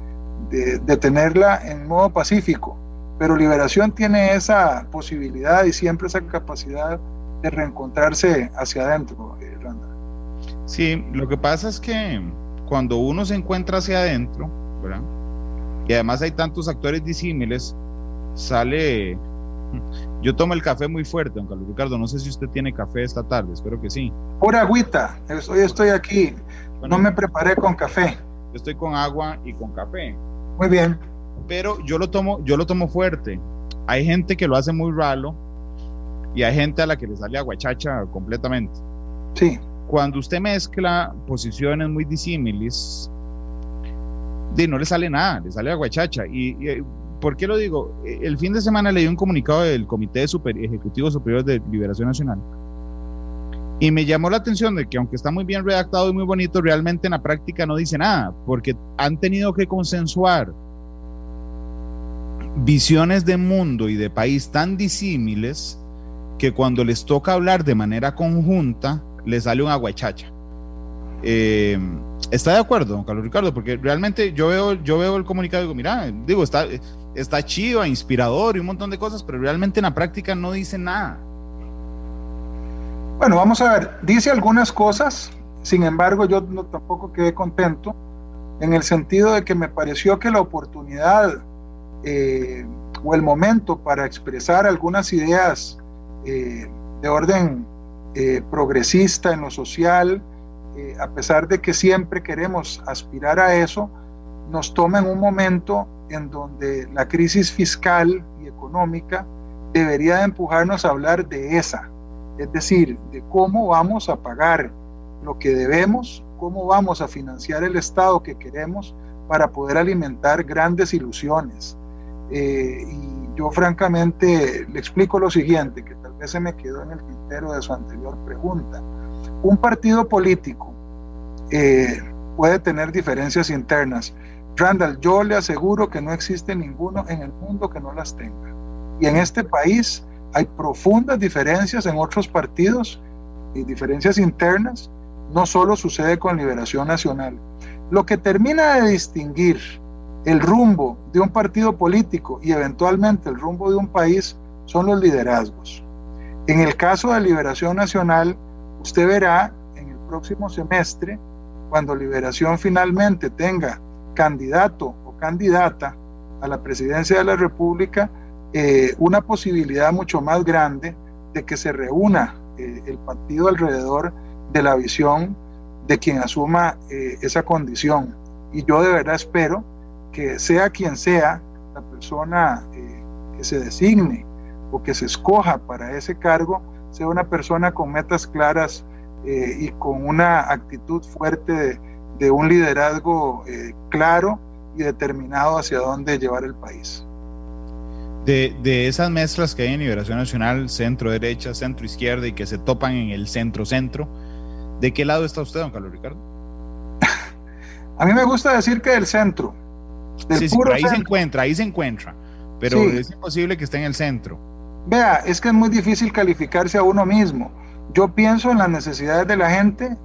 de, tenerla en modo pacífico. Pero Liberación tiene esa posibilidad y siempre esa capacidad de reencontrarse hacia adentro, eh, Sí, lo que pasa es que cuando uno se encuentra hacia adentro, ¿verdad? Y además hay tantos actores disímiles, sale... Yo tomo el café muy fuerte, don Carlos Ricardo. No sé si usted tiene café esta tarde, espero que sí. Pura agüita, hoy estoy aquí. no me preparé con café. Yo estoy con agua y con café. Muy bien. Pero yo lo tomo, yo lo tomo fuerte. Hay gente que lo hace muy ralo y hay gente a la que le sale aguachacha completamente. Sí. Cuando usted mezcla posiciones muy disímiles, no le sale nada, le sale aguachacha. Y, y, ¿por qué lo digo? El fin de semana leí un comunicado del Comité Super, Ejecutivo Superior de Liberación Nacional y me llamó la atención de que aunque está muy bien redactado y muy bonito, realmente en la práctica no dice nada, porque han tenido que consensuar visiones de mundo y de país tan disímiles que cuando les toca hablar de manera conjunta, les sale un aguachacha. Eh, ¿Está de acuerdo, don Carlos Ricardo? Porque realmente yo veo, yo veo el comunicado y digo, mira, digo, está, está chido, inspirador y un montón de cosas, pero realmente en la práctica no dice nada. Bueno, vamos a ver, dice algunas cosas, sin embargo yo no, tampoco quedé contento en el sentido de que me pareció que la oportunidad eh, o el momento para expresar algunas ideas eh, de orden eh, progresista en lo social, a pesar de que siempre queremos aspirar a eso, nos toma en un momento en donde la crisis fiscal y económica debería de empujarnos a hablar de esa, es decir, de cómo vamos a pagar lo que debemos, cómo vamos a financiar el Estado que queremos para poder alimentar grandes ilusiones. Eh, y yo francamente le explico lo siguiente, que tal vez se me quedó en el tintero de su anterior pregunta. Un partido político eh, puede tener diferencias internas. Randall, yo le aseguro que no existe ninguno en el mundo que no las tenga. Y en este país hay profundas diferencias en otros partidos y diferencias internas. No solo sucede con Liberación Nacional. Lo que termina de distinguir el rumbo de un partido político y eventualmente el rumbo de un país son los liderazgos. En el caso de Liberación Nacional, usted verá en el próximo semestre, cuando Liberación finalmente tenga candidato o candidata a la presidencia de la República, eh, una posibilidad mucho más grande de que se reúna eh, el partido alrededor de la visión de quien asuma eh, esa condición. Y yo de verdad espero que sea quien sea la persona que se designe o que se escoja para ese cargo, sea una persona con metas claras y con una actitud fuerte de, de un liderazgo claro y determinado hacia dónde llevar el país de, esas mezclas que hay en Liberación Nacional, centro derecha, centro izquierda y que se topan en el centro centro, ¿de qué lado está usted, don Carlos Ricardo? A mí me gusta decir que del centro. sí, sí, ahí se encuentra, ahí se encuentra, pero es imposible que esté en el centro. Vea, es que es muy difícil calificarse a uno mismo. Yo pienso en las necesidades de la gente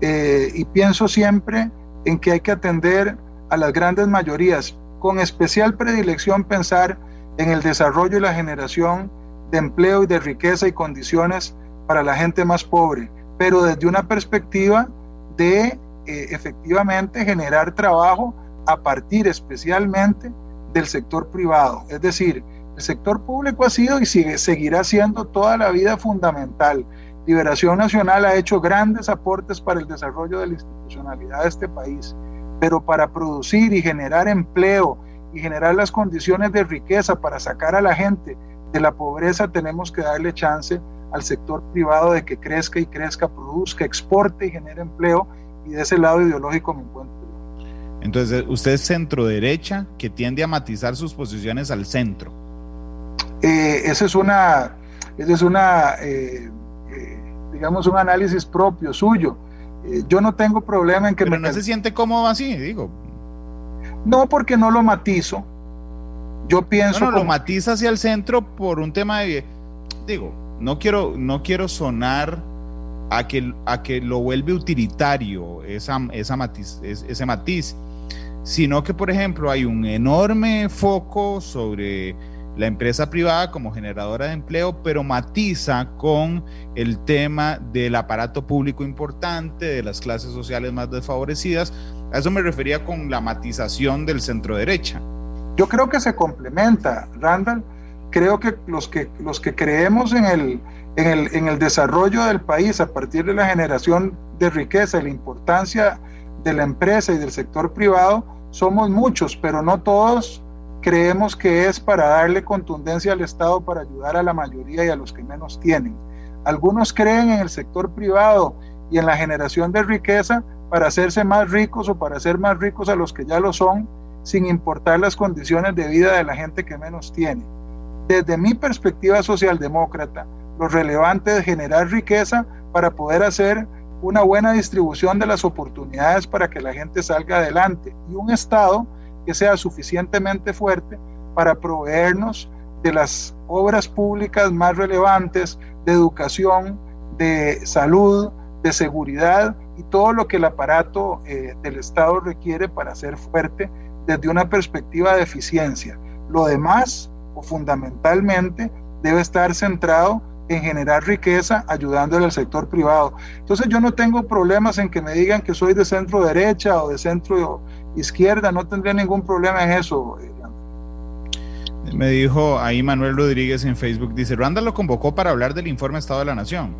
eh, y pienso siempre en que hay que atender a las grandes mayorías, con especial predilección pensar en el desarrollo y la generación de empleo y de riqueza y condiciones para la gente más pobre, pero desde una perspectiva de eh, efectivamente generar trabajo a partir especialmente del sector privado. Es decir, el sector público ha sido y sigue, seguirá siendo toda la vida fundamental. Liberación Nacional ha hecho grandes aportes para el desarrollo de la institucionalidad de este país, pero para producir y generar empleo y generar las condiciones de riqueza para sacar a la gente de la pobreza, tenemos que darle chance al sector privado de que crezca y crezca, produzca, exporte y genere empleo. Y de ese lado ideológico me encuentro. Entonces, usted es centro derecha que tiende a matizar sus posiciones al centro. Eh, esa es una, esa es una eh, eh, digamos, un análisis propio suyo. yo no tengo problema en que... Pero no se siente cómodo así, digo. No porque no lo matizo. Yo pienso. No, lo matiza hacia el centro por un tema de. Digo, no quiero, no quiero sonar a que, a que lo vuelve utilitario esa, esa matiz, ese matiz, sino que, por ejemplo, hay un enorme foco sobre la empresa privada como generadora de empleo, pero matiza con el tema del aparato público importante, de las clases sociales más desfavorecidas. A eso me refería con la matización del centro derecha. Yo creo que se complementa, Randall. Creo que los que, los que creemos en el, en, el, en el desarrollo del país a partir de la generación de riqueza y la importancia de la empresa y del sector privado, somos muchos, pero no todos creemos que es para darle contundencia al Estado para ayudar a la mayoría y a los que menos tienen. Algunos creen en el sector privado y en la generación de riqueza para hacerse más ricos o para hacer más ricos a los que ya lo son, sin importar las condiciones de vida de la gente que menos tiene. Desde mi perspectiva socialdemócrata, lo relevante es generar riqueza para poder hacer una buena distribución de las oportunidades para que la gente salga adelante y un Estado que sea suficientemente fuerte para proveernos de las obras públicas más relevantes, de educación, de salud, de seguridad y todo lo que el aparato eh, del Estado requiere para ser fuerte desde una perspectiva de eficiencia. Lo demás, o fundamentalmente, debe estar centrado en generar riqueza ayudándole al sector privado. Entonces yo no tengo problemas en que me digan que soy de centro derecha o de centro izquierda, no tendría ningún problema en eso. Eh, me dijo ahí Manuel Rodríguez en Facebook, dice, Randa lo convocó para hablar del informe Estado de la Nación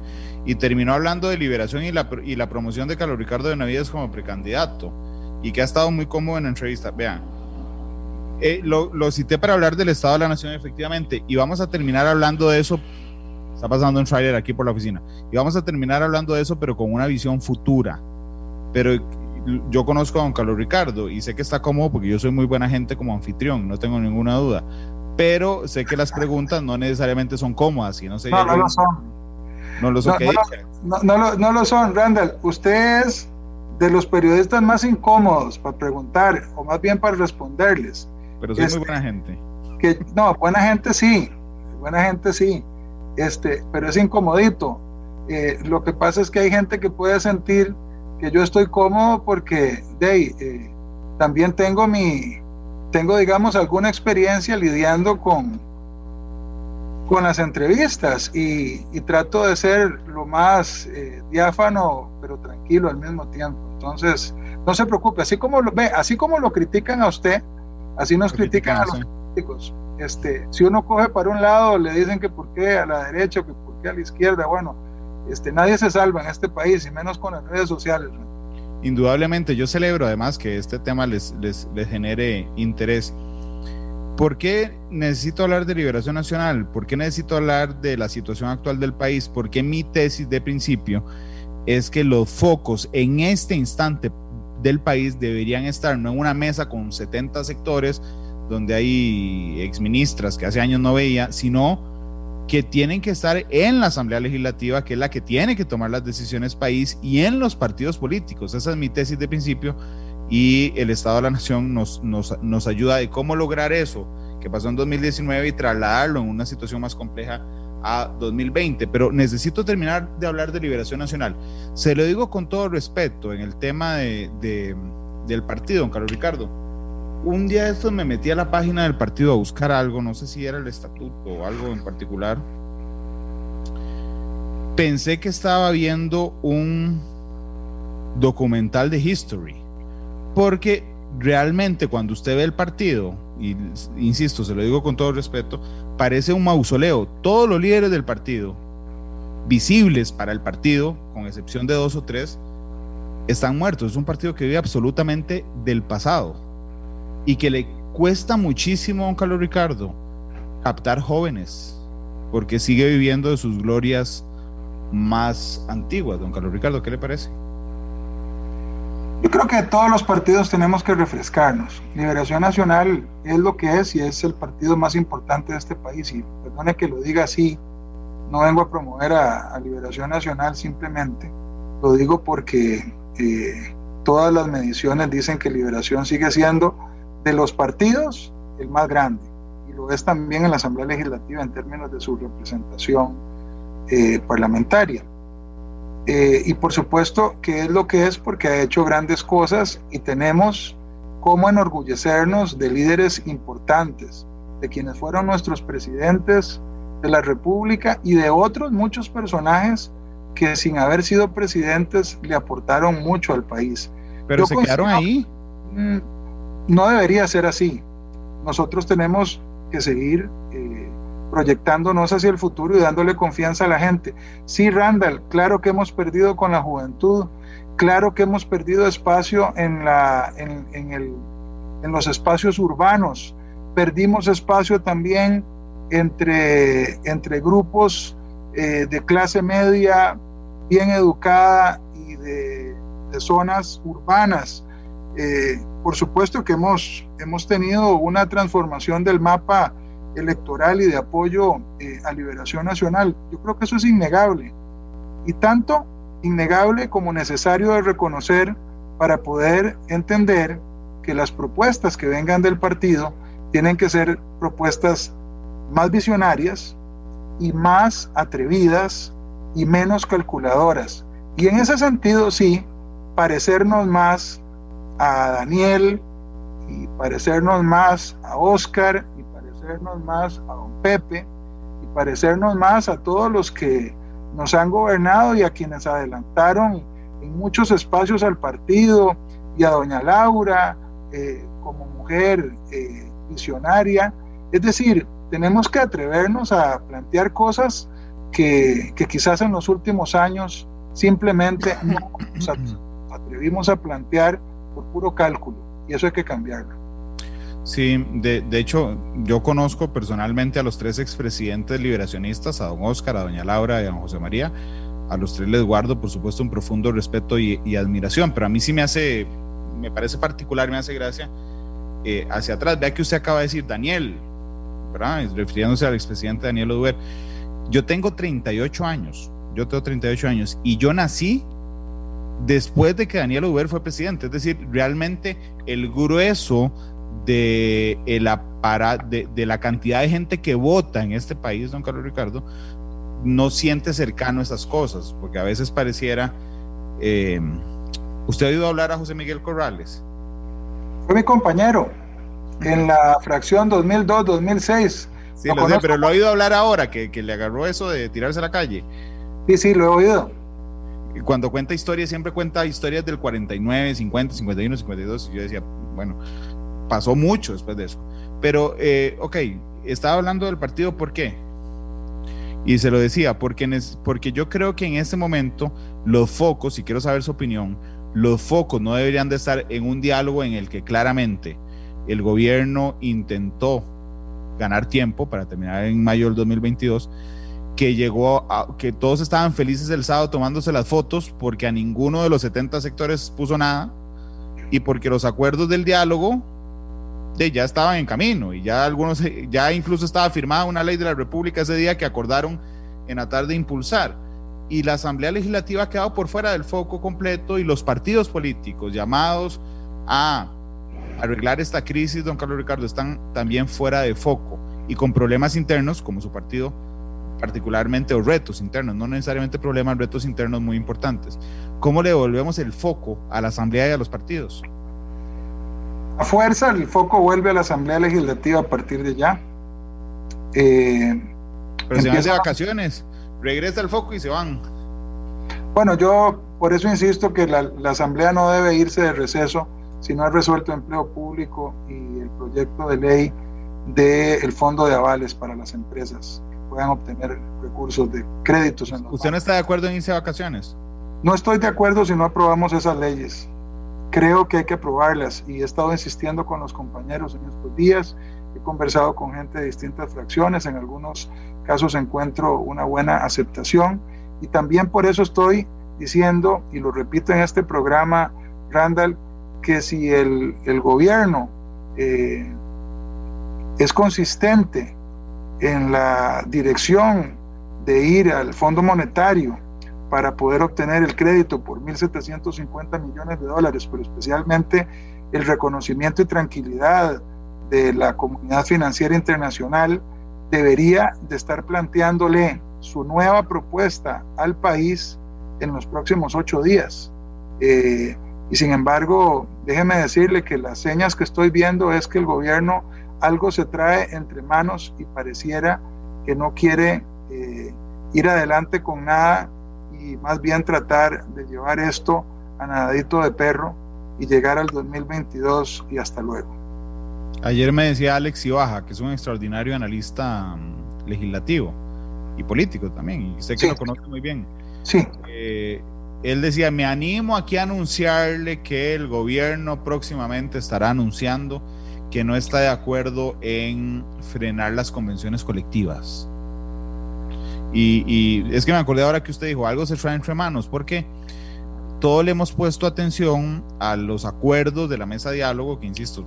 y terminó hablando de liberación y la, y la promoción de Carlos Ricardo de Navides como precandidato y que ha estado muy cómodo en la entrevista. Vean, eh, lo, lo cité para hablar del Estado de la Nación efectivamente y vamos a terminar hablando de eso Está pasando un trailer aquí por la oficina. Y vamos a terminar hablando de eso, pero con una visión futura. Pero yo conozco a don Carlos Ricardo y sé que está cómodo porque yo soy muy buena gente como anfitrión, no tengo ninguna duda. Pero sé que las preguntas no necesariamente son cómodas y no. No, son. No lo son. No, no, lo, no lo son, Randall. Usted es de los periodistas más incómodos para preguntar o más bien para responderles. Pero soy muy buena gente. Que, no, buena gente sí. Buena gente sí este, pero es incomodito. Eh, lo que pasa es que hay gente que puede sentir que yo estoy cómodo porque de, eh, también tengo mi, tengo digamos alguna experiencia lidiando con, con las entrevistas y, trato de ser lo más eh, diáfano pero tranquilo al mismo tiempo. Entonces, no se preocupe, así como lo ve, así como lo critican a usted, así nos critican a los políticos. Este, si uno coge para un lado, le dicen que por qué a la derecha, que por qué a la izquierda, bueno, este, nadie se salva en este país, y menos con las redes sociales. Indudablemente, yo celebro además que este tema les, les, les genere interés. ¿Por qué necesito hablar de liberación nacional? ¿Por qué necesito hablar de la situación actual del país? Porque mi tesis de principio es que los focos en este instante del país deberían estar no en una mesa con 70 sectores, donde hay exministras que hace años no veía, sino que tienen que estar en la Asamblea Legislativa, que es la que tiene que tomar las decisiones país, y en los partidos políticos. Esa es mi tesis de principio, y el Estado de la Nación nos, nos, nos ayuda de cómo lograr eso que pasó en 2019 y trasladarlo en una situación más compleja a 2020. Pero necesito terminar de hablar de liberación nacional. Se lo digo con todo respeto en el tema de, de, del partido, don Carlos Ricardo un día de estos me metí a la página del partido a buscar algo, no sé si era el estatuto o algo en particular. Pensé que estaba viendo un documental de History, porque realmente cuando usted ve el partido, y insisto, se lo digo con todo respeto, parece un mausoleo. Todos los líderes del partido, visibles para el partido, con excepción de dos o tres, están muertos. Es un partido que vive absolutamente del pasado y que le cuesta muchísimo a don Carlos Ricardo captar jóvenes, porque sigue viviendo de sus glorias más antiguas. Don Carlos Ricardo, ¿qué le parece? Yo creo que todos los partidos tenemos que refrescarnos. Liberación Nacional es lo que es y es el partido más importante de este país. Y perdone que lo diga así, no vengo a promover a, Liberación Nacional simplemente. Lo digo porque eh, todas las mediciones dicen que Liberación sigue siendo de los partidos el más grande y lo es también en la Asamblea Legislativa en términos de su representación eh, parlamentaria. Eh, y por supuesto que es lo que es porque ha hecho grandes cosas y tenemos cómo enorgullecernos de líderes importantes, de quienes fueron nuestros presidentes de la República y de otros muchos personajes que sin haber sido presidentes le aportaron mucho al país. Pero se quedaron ahí. Mm, no debería ser así. Nosotros tenemos que seguir eh, proyectándonos hacia el futuro y dándole confianza a la gente. Sí, Randall, claro que hemos perdido con la juventud, claro que hemos perdido espacio en, la, en, el, en los espacios urbanos, perdimos espacio también entre, entre grupos eh, de clase media bien educada y de, zonas urbanas. Eh, por supuesto que hemos, hemos tenido una transformación del mapa electoral y de apoyo eh, a liberación nacional. Yo creo que eso es innegable. Y tanto innegable como necesario de reconocer para poder entender que las propuestas que vengan del partido tienen que ser propuestas más visionarias y más atrevidas y menos calculadoras. Y en ese sentido, sí, parecernos más a Daniel y parecernos más a Oscar parecernos más a don Pepe y parecernos más a todos los que nos han gobernado y a quienes adelantaron en muchos espacios al partido y a doña Laura eh, como mujer eh, visionaria. Es decir, tenemos que atrevernos a plantear cosas que, quizás en los últimos años simplemente no nos atrevimos a plantear por puro cálculo y eso hay que cambiarlo. Sí, de, de, hecho, yo conozco personalmente a los tres expresidentes liberacionistas, a don Oscar, a doña Laura y a don José María. A los tres les guardo, por supuesto, un profundo respeto y, admiración, pero a mí sí me hace, me parece particular, me hace gracia eh, hacia atrás. Vea que usted acaba de decir, Daniel. Refiriéndose al expresidente Daniel Oduber. Yo tengo 38 años, yo tengo 38 años y yo nací después de que Daniel Uber fue presidente. Es decir, realmente el grueso de, el de, de, la cantidad de gente que vota en este país, don Carlos Ricardo, no siente cercano esas cosas, porque a veces pareciera... Eh, ¿Usted ha oído hablar a José Miguel Corrales? Fue mi compañero en la fracción 2002-2006 Sí, lo, sé, pero lo he oído hablar ahora, que, le agarró eso de tirarse a la calle. Sí, sí, lo he oído. Y cuando cuenta historias, siempre cuenta historias del 49, 50, 51, 52. Y yo decía, bueno, pasó mucho después de eso. Pero, eh, ok, estaba hablando del partido, ¿por qué? Y se lo decía, porque, porque yo creo que en este momento los focos, y quiero saber su opinión, los focos no deberían de estar en un diálogo en el que claramente el gobierno intentó ganar tiempo para terminar en mayo del 2022, que llegó a que todos estaban felices el sábado tomándose las fotos porque a ninguno de los 70 sectores puso nada y porque los acuerdos del diálogo de, ya estaban en camino y ya algunos, ya incluso estaba firmada una ley de la República ese día que acordaron en la tarde impulsar. Y la Asamblea Legislativa ha quedado por fuera del foco completo y los partidos políticos llamados a arreglar esta crisis, don Carlos Ricardo, están también fuera de foco y con problemas internos, como su partido, particularmente, o retos internos, no necesariamente problemas, retos internos muy importantes. ¿Cómo le devolvemos el foco a la Asamblea y a los partidos? A fuerza, el foco vuelve a la Asamblea Legislativa a partir de ya. Eh, Pero se van de vacaciones, regresa el foco y se van. Bueno, yo por eso insisto que la, la Asamblea no debe irse de receso si no ha resuelto empleo público y el proyecto de ley del fondo de avales para las empresas que puedan obtener recursos de créditos. En ¿Usted no está de acuerdo en irse a vacaciones? No estoy de acuerdo si no aprobamos esas leyes. Creo que hay que aprobarlas y he estado insistiendo con los compañeros en estos días. He conversado con gente de distintas fracciones, en algunos casos encuentro una buena aceptación. Y también por eso estoy diciendo, y lo repito en este programa, Randall, que si el, gobierno eh, es consistente en la dirección de ir al Fondo Monetario para poder obtener el crédito por 1.750 millones de dólares, pero especialmente el reconocimiento y tranquilidad de la comunidad financiera internacional, debería de estar planteándole su nueva propuesta al país en los próximos ocho días. Eh, y sin embargo, déjeme decirle que las señas que estoy viendo es que el gobierno algo se trae entre manos y pareciera que no quiere eh, ir adelante con nada y más bien tratar de llevar esto a nadadito de perro y llegar al 2022 y hasta luego. Ayer me decía Alex Ibaja, que es un extraordinario analista mm, legislativo y político también, y sé que lo conoce muy bien. Sí. Eh, él decía, me animo aquí a anunciarle que el gobierno próximamente estará anunciando que no está de acuerdo en frenar las convenciones colectivas. Y, es que me acordé ahora que usted dijo, algo se trae entre manos, porque todos le hemos puesto atención a los acuerdos de la mesa de diálogo, que insisto,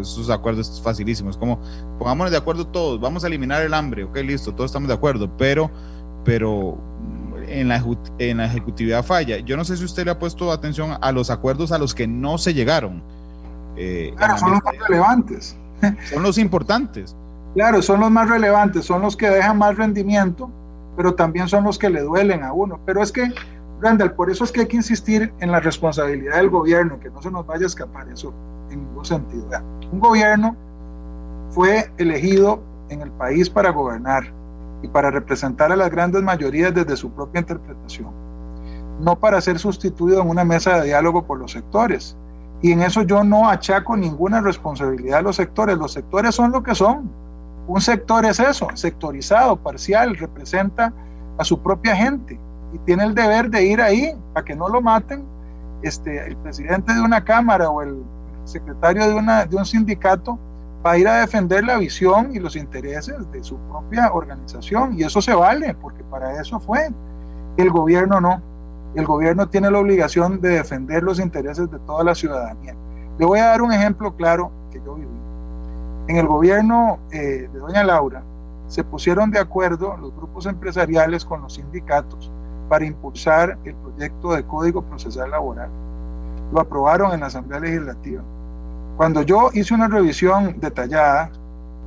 esos acuerdos facilísimos, como pongámonos de acuerdo todos, vamos a eliminar el hambre, ok, listo, todos estamos de acuerdo, pero, pero en la, en la ejecutividad falla. Yo no sé si usted le ha puesto atención a los acuerdos a los que no se llegaron. Eh, claro, son los más relevantes. Son los importantes. Claro, son los más relevantes, son los que dejan más rendimiento, pero también son los que le duelen a uno. Pero es que, Randall, por eso es que hay que insistir en la responsabilidad del gobierno, que no se nos vaya a escapar eso en ningún sentido. Un gobierno fue elegido en el país para gobernar y para representar a las grandes mayorías desde su propia interpretación, no para ser sustituido en una mesa de diálogo por los sectores. Y en eso yo no achaco ninguna responsabilidad a los sectores. Los sectores son lo que son un sector es eso, sectorizado, parcial, representa a su propia gente y tiene el deber de ir ahí para que no lo maten. Este, el presidente de una cámara o el secretario de, una, de un sindicato va a ir a defender la visión y los intereses de su propia organización y eso se vale porque para eso fue. El gobierno no. El gobierno tiene la obligación de defender los intereses de toda la ciudadanía. Le voy a dar un ejemplo claro que yo viví. En el gobierno eh, de doña Laura se pusieron de acuerdo los grupos empresariales con los sindicatos para impulsar el proyecto de Código Procesal Laboral. Lo aprobaron en la Asamblea Legislativa. Cuando yo hice una revisión detallada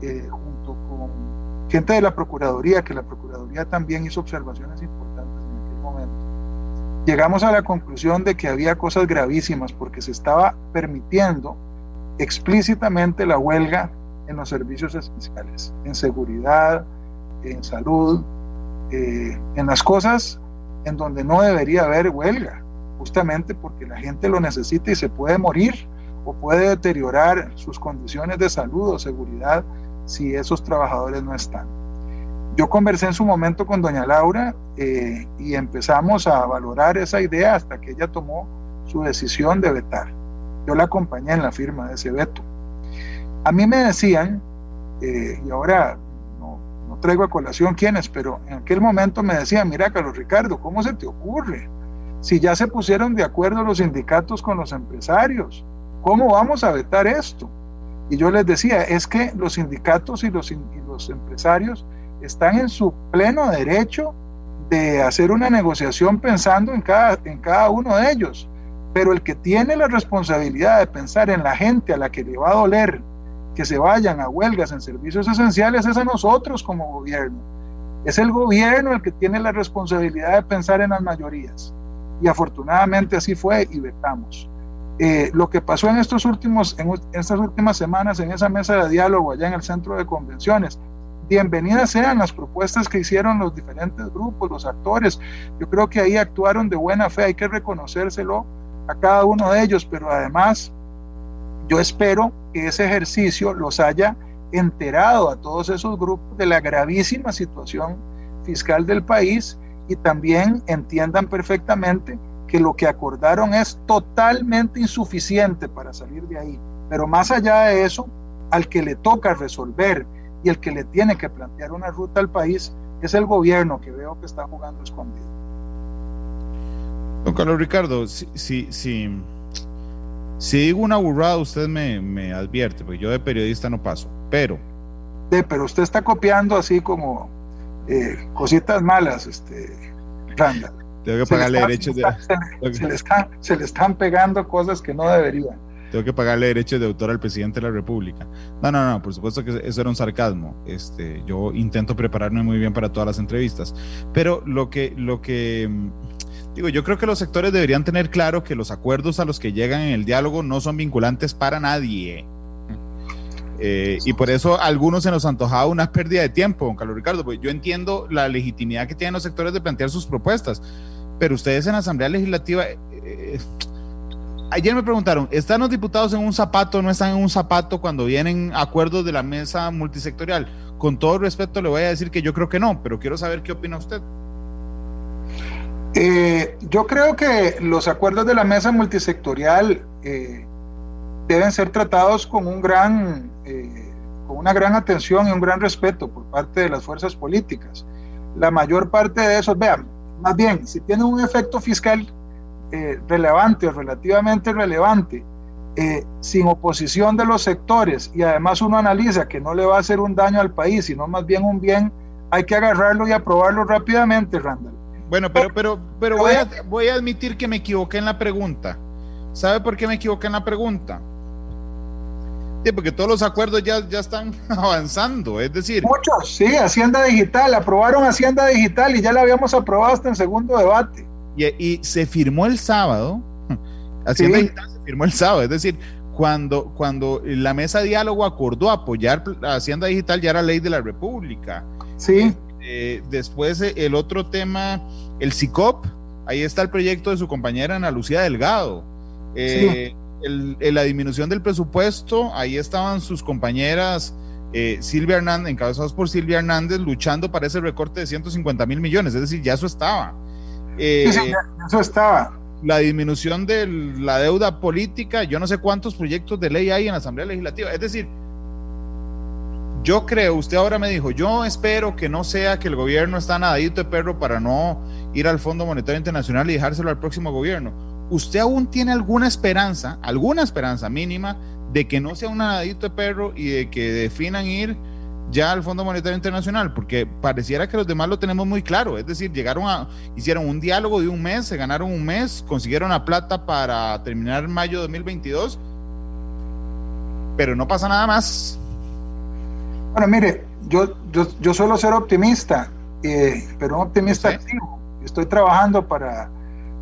eh, junto con gente de la Procuraduría, que la Procuraduría también hizo observaciones importantes en aquel momento, llegamos a la conclusión de que había cosas gravísimas porque se estaba permitiendo explícitamente la huelga en los servicios esenciales, en seguridad, en salud, eh, en las cosas en donde no debería haber huelga, justamente porque la gente lo necesita y se puede morir o puede deteriorar sus condiciones de salud o seguridad si esos trabajadores no están. Yo conversé en su momento con doña Laura eh, y empezamos a valorar esa idea hasta que ella tomó su decisión de vetar. Yo la acompañé en la firma de ese veto. A mí me decían, eh, y ahora no, traigo a colación quiénes, pero en aquel momento me decían, mira Carlos Ricardo, ¿cómo se te ocurre? Si ya se pusieron de acuerdo los sindicatos con los empresarios, ¿cómo vamos a vetar esto? Y yo les decía, es que los sindicatos y los, y los empresarios están en su pleno derecho de hacer una negociación pensando en cada, en cada uno de ellos. Pero el que tiene la responsabilidad de pensar en la gente a la que le va a doler que se vayan a huelgas en servicios esenciales es a nosotros como gobierno. Es el gobierno el que tiene la responsabilidad de pensar en las mayorías. Y afortunadamente así fue y vetamos. Eh, lo que pasó en, estos últimos, en estas últimas semanas en esa mesa de diálogo allá en el centro de convenciones, bienvenidas sean las propuestas que hicieron los diferentes grupos, los actores. Yo creo que ahí actuaron de buena fe, hay que reconocérselo a cada uno de ellos, pero además yo espero que ese ejercicio los haya enterado a todos esos grupos de la gravísima situación fiscal del país y también entiendan perfectamente que lo que acordaron es totalmente insuficiente para salir de ahí. Pero más allá de eso, al que le toca resolver y el que le tiene que plantear una ruta al país es el gobierno que veo que está jugando escondido. Don Carlos Ricardo, sí, sí, sí si digo una burrada, usted me, advierte, porque yo de periodista no paso, pero... Sí, pero usted está copiando así como eh, cositas malas, este, Randall. Tengo que pagarle derechos de... Se, le se le están pegando cosas que no deberían. Tengo que pagarle derechos de autor al presidente de la República. No, no, no, por supuesto que eso era un sarcasmo. Este, yo intento prepararme muy bien para todas las entrevistas. Pero lo que, lo que Digo, yo creo que los sectores deberían tener claro que los acuerdos a los que llegan en el diálogo no son vinculantes para nadie. eh, y por eso a algunos se nos antojaba una pérdida de tiempo, don Carlos Ricardo, porque yo entiendo la legitimidad que tienen los sectores de plantear sus propuestas, pero ustedes en la Asamblea Legislativa, eh, ayer me preguntaron, ¿están los diputados en un zapato o no están en un zapato cuando vienen acuerdos de la mesa multisectorial? Con todo respeto le voy a decir que yo creo que no, pero quiero saber qué opina usted. Eh, yo creo que los acuerdos de la mesa multisectorial eh, deben ser tratados con un gran, eh, con una gran atención y un gran respeto por parte de las fuerzas políticas. La mayor parte de esos, vean, más bien, si tienen un efecto fiscal relevante o relativamente relevante, sin oposición de los sectores y además uno analiza que no le va a hacer un daño al país, sino más bien un bien, hay que agarrarlo y aprobarlo rápidamente, Randall. Bueno, pero, pero, pero voy a, voy a admitir que me equivoqué en la pregunta. ¿Sabe por qué me equivoqué en la pregunta? Sí, porque todos los acuerdos ya, ya están avanzando, es decir. Muchos, sí, Hacienda Digital, aprobaron Hacienda Digital y ya la habíamos aprobado hasta en segundo debate. Y, y se firmó el sábado, Hacienda Digital se firmó el sábado, es decir, cuando, cuando la mesa de diálogo acordó apoyar Hacienda Digital ya era ley de la República. Sí. Eh, después eh, el otro tema, el CICOP, ahí está el proyecto de su compañera Ana Lucía Delgado. Eh, la disminución del presupuesto, ahí estaban sus compañeras Silvia Hernández, encabezados por Silvia Hernández, luchando para ese recorte de 150 mil millones, es decir, ya eso estaba. sí, sí, eso estaba. La disminución de la deuda política, yo no sé cuántos proyectos de ley hay en la Asamblea Legislativa, es decir, yo creo, usted ahora me dijo, yo espero que no sea que el gobierno está nadadito de perro para no ir al Fondo Monetario Internacional y dejárselo al próximo gobierno. ¿Usted aún tiene alguna esperanza, alguna esperanza mínima de que no sea un nadadito de perro y de que definan ir ya al Fondo Monetario Internacional? Porque pareciera que los demás lo tenemos muy claro. Es decir, llegaron a, hicieron un diálogo de un mes, se ganaron un mes, consiguieron la plata para terminar mayo de 2022, pero no pasa nada más. Bueno, mire, yo, yo, yo suelo ser optimista, eh, pero un optimista activo. Estoy trabajando para,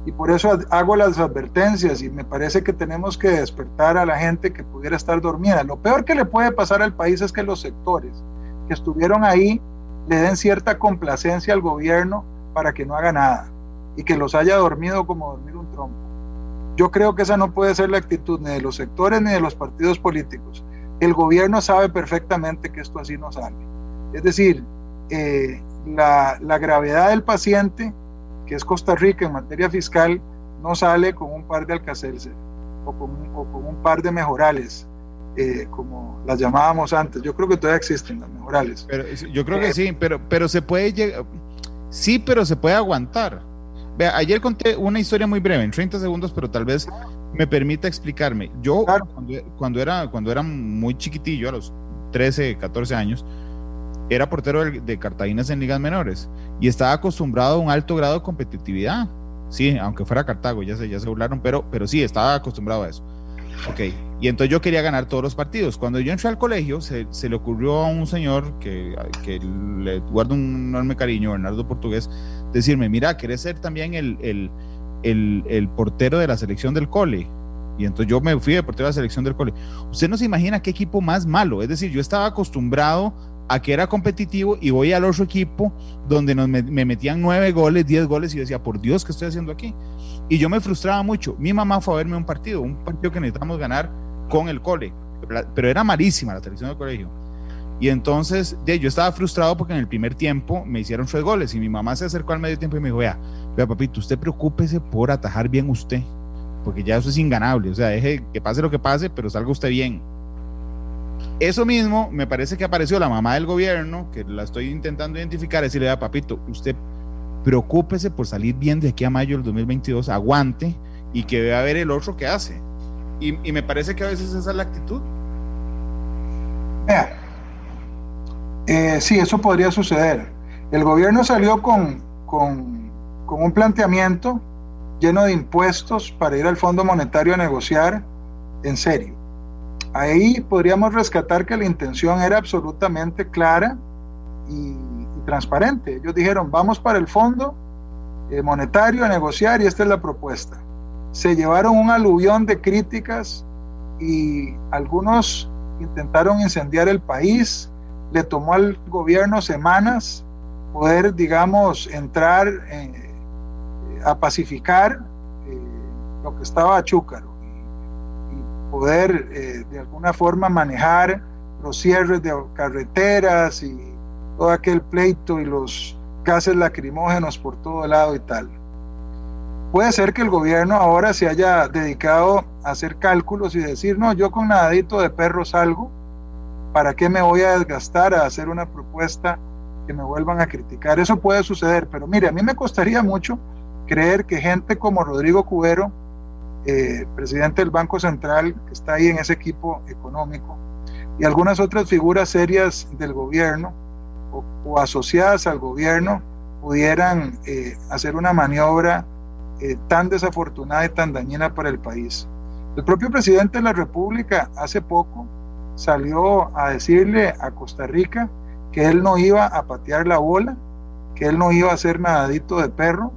y por eso hago las advertencias y me parece que tenemos que despertar a la gente que pudiera estar dormida. Lo peor que le puede pasar al país es que los sectores que estuvieron ahí le den cierta complacencia al gobierno para que no haga nada y que los haya dormido como dormir un trompo. Yo creo que esa no puede ser la actitud ni de los sectores ni de los partidos políticos el gobierno sabe perfectamente que esto así no sale. Es decir, eh, la, gravedad del paciente, que es Costa Rica en materia fiscal, no sale con un par de alcacelser o con, un par de mejorales, eh, como las llamábamos antes. Yo creo que todavía existen las mejorales. Pero, yo creo que eh, sí, pero, pero se puede llegar, sí, pero se puede aguantar. Vea, ayer conté una historia muy breve, en 30 segundos, pero tal vez me permita explicarme. Yo cuando, era, cuando era muy chiquitillo, a los 13, 14 años, era portero de, de Cartaginas en ligas menores y estaba acostumbrado a un alto grado de competitividad. Sí, aunque fuera Cartago, ya se, ya se burlaron, pero, pero sí, estaba acostumbrado a eso. Ok, y entonces yo quería ganar todos los partidos. Cuando yo entré al colegio, se, se le ocurrió a un señor que, que, le guardo un enorme cariño, Bernardo Portugués, decirme, mira, ¿querés ser también el, el el, portero de la selección del cole. Y entonces yo me fui de portero de la selección del cole. Usted no se imagina qué equipo más malo. Es decir, yo estaba acostumbrado a que era competitivo y voy al otro equipo donde me, metían nueve goles, diez goles y decía, por Dios, ¿qué estoy haciendo aquí? Y yo me frustraba mucho. Mi mamá fue a verme un partido, un partido que necesitamos ganar con el cole, pero era malísima la selección del colegio. Y entonces yo estaba frustrado porque en el primer tiempo me hicieron tres goles y mi mamá se acercó al medio tiempo y me dijo, vea, vea papito, usted preocúpese por atajar bien usted, porque ya eso es inganable, o sea, deje que pase lo que pase, pero salga usted bien. Eso mismo me parece que apareció la mamá del gobierno, que la estoy intentando identificar, decirle, vea papito, usted preocúpese por salir bien de aquí a mayo del 2022, aguante y que vea a ver el otro que hace. Y, y me parece que a veces esa es la actitud. Vea, eh, sí, eso podría suceder. El gobierno salió con, con, un planteamiento lleno de impuestos para ir al Fondo Monetario a negociar en serio. Ahí podríamos rescatar que la intención era absolutamente clara y, transparente. Ellos dijeron, vamos para el Fondo eh, Monetario a negociar y esta es la propuesta. Se llevaron un aluvión de críticas y algunos intentaron incendiar el país, le tomó al gobierno semanas poder, digamos, entrar eh, a pacificar eh, lo que estaba a Chúcaro y, poder eh, de alguna forma manejar los cierres de carreteras y todo aquel pleito y los gases lacrimógenos por todo lado y tal. Puede ser que el gobierno ahora se haya dedicado a hacer cálculos y decir, no, yo con nadadito de perro salgo, ¿para qué me voy a desgastar a hacer una propuesta que me vuelvan a criticar? Eso puede suceder, pero mire, a mí me costaría mucho creer que gente como Rodrigo Cubero, eh, presidente del Banco Central, que está ahí en ese equipo económico, y algunas otras figuras serias del gobierno o, asociadas al gobierno, pudieran eh, hacer una maniobra eh, tan desafortunada y tan dañina para el país. El propio presidente de la República hace poco salió a decirle a Costa Rica que él no iba a patear la bola, que él no iba a ser nadadito de perro,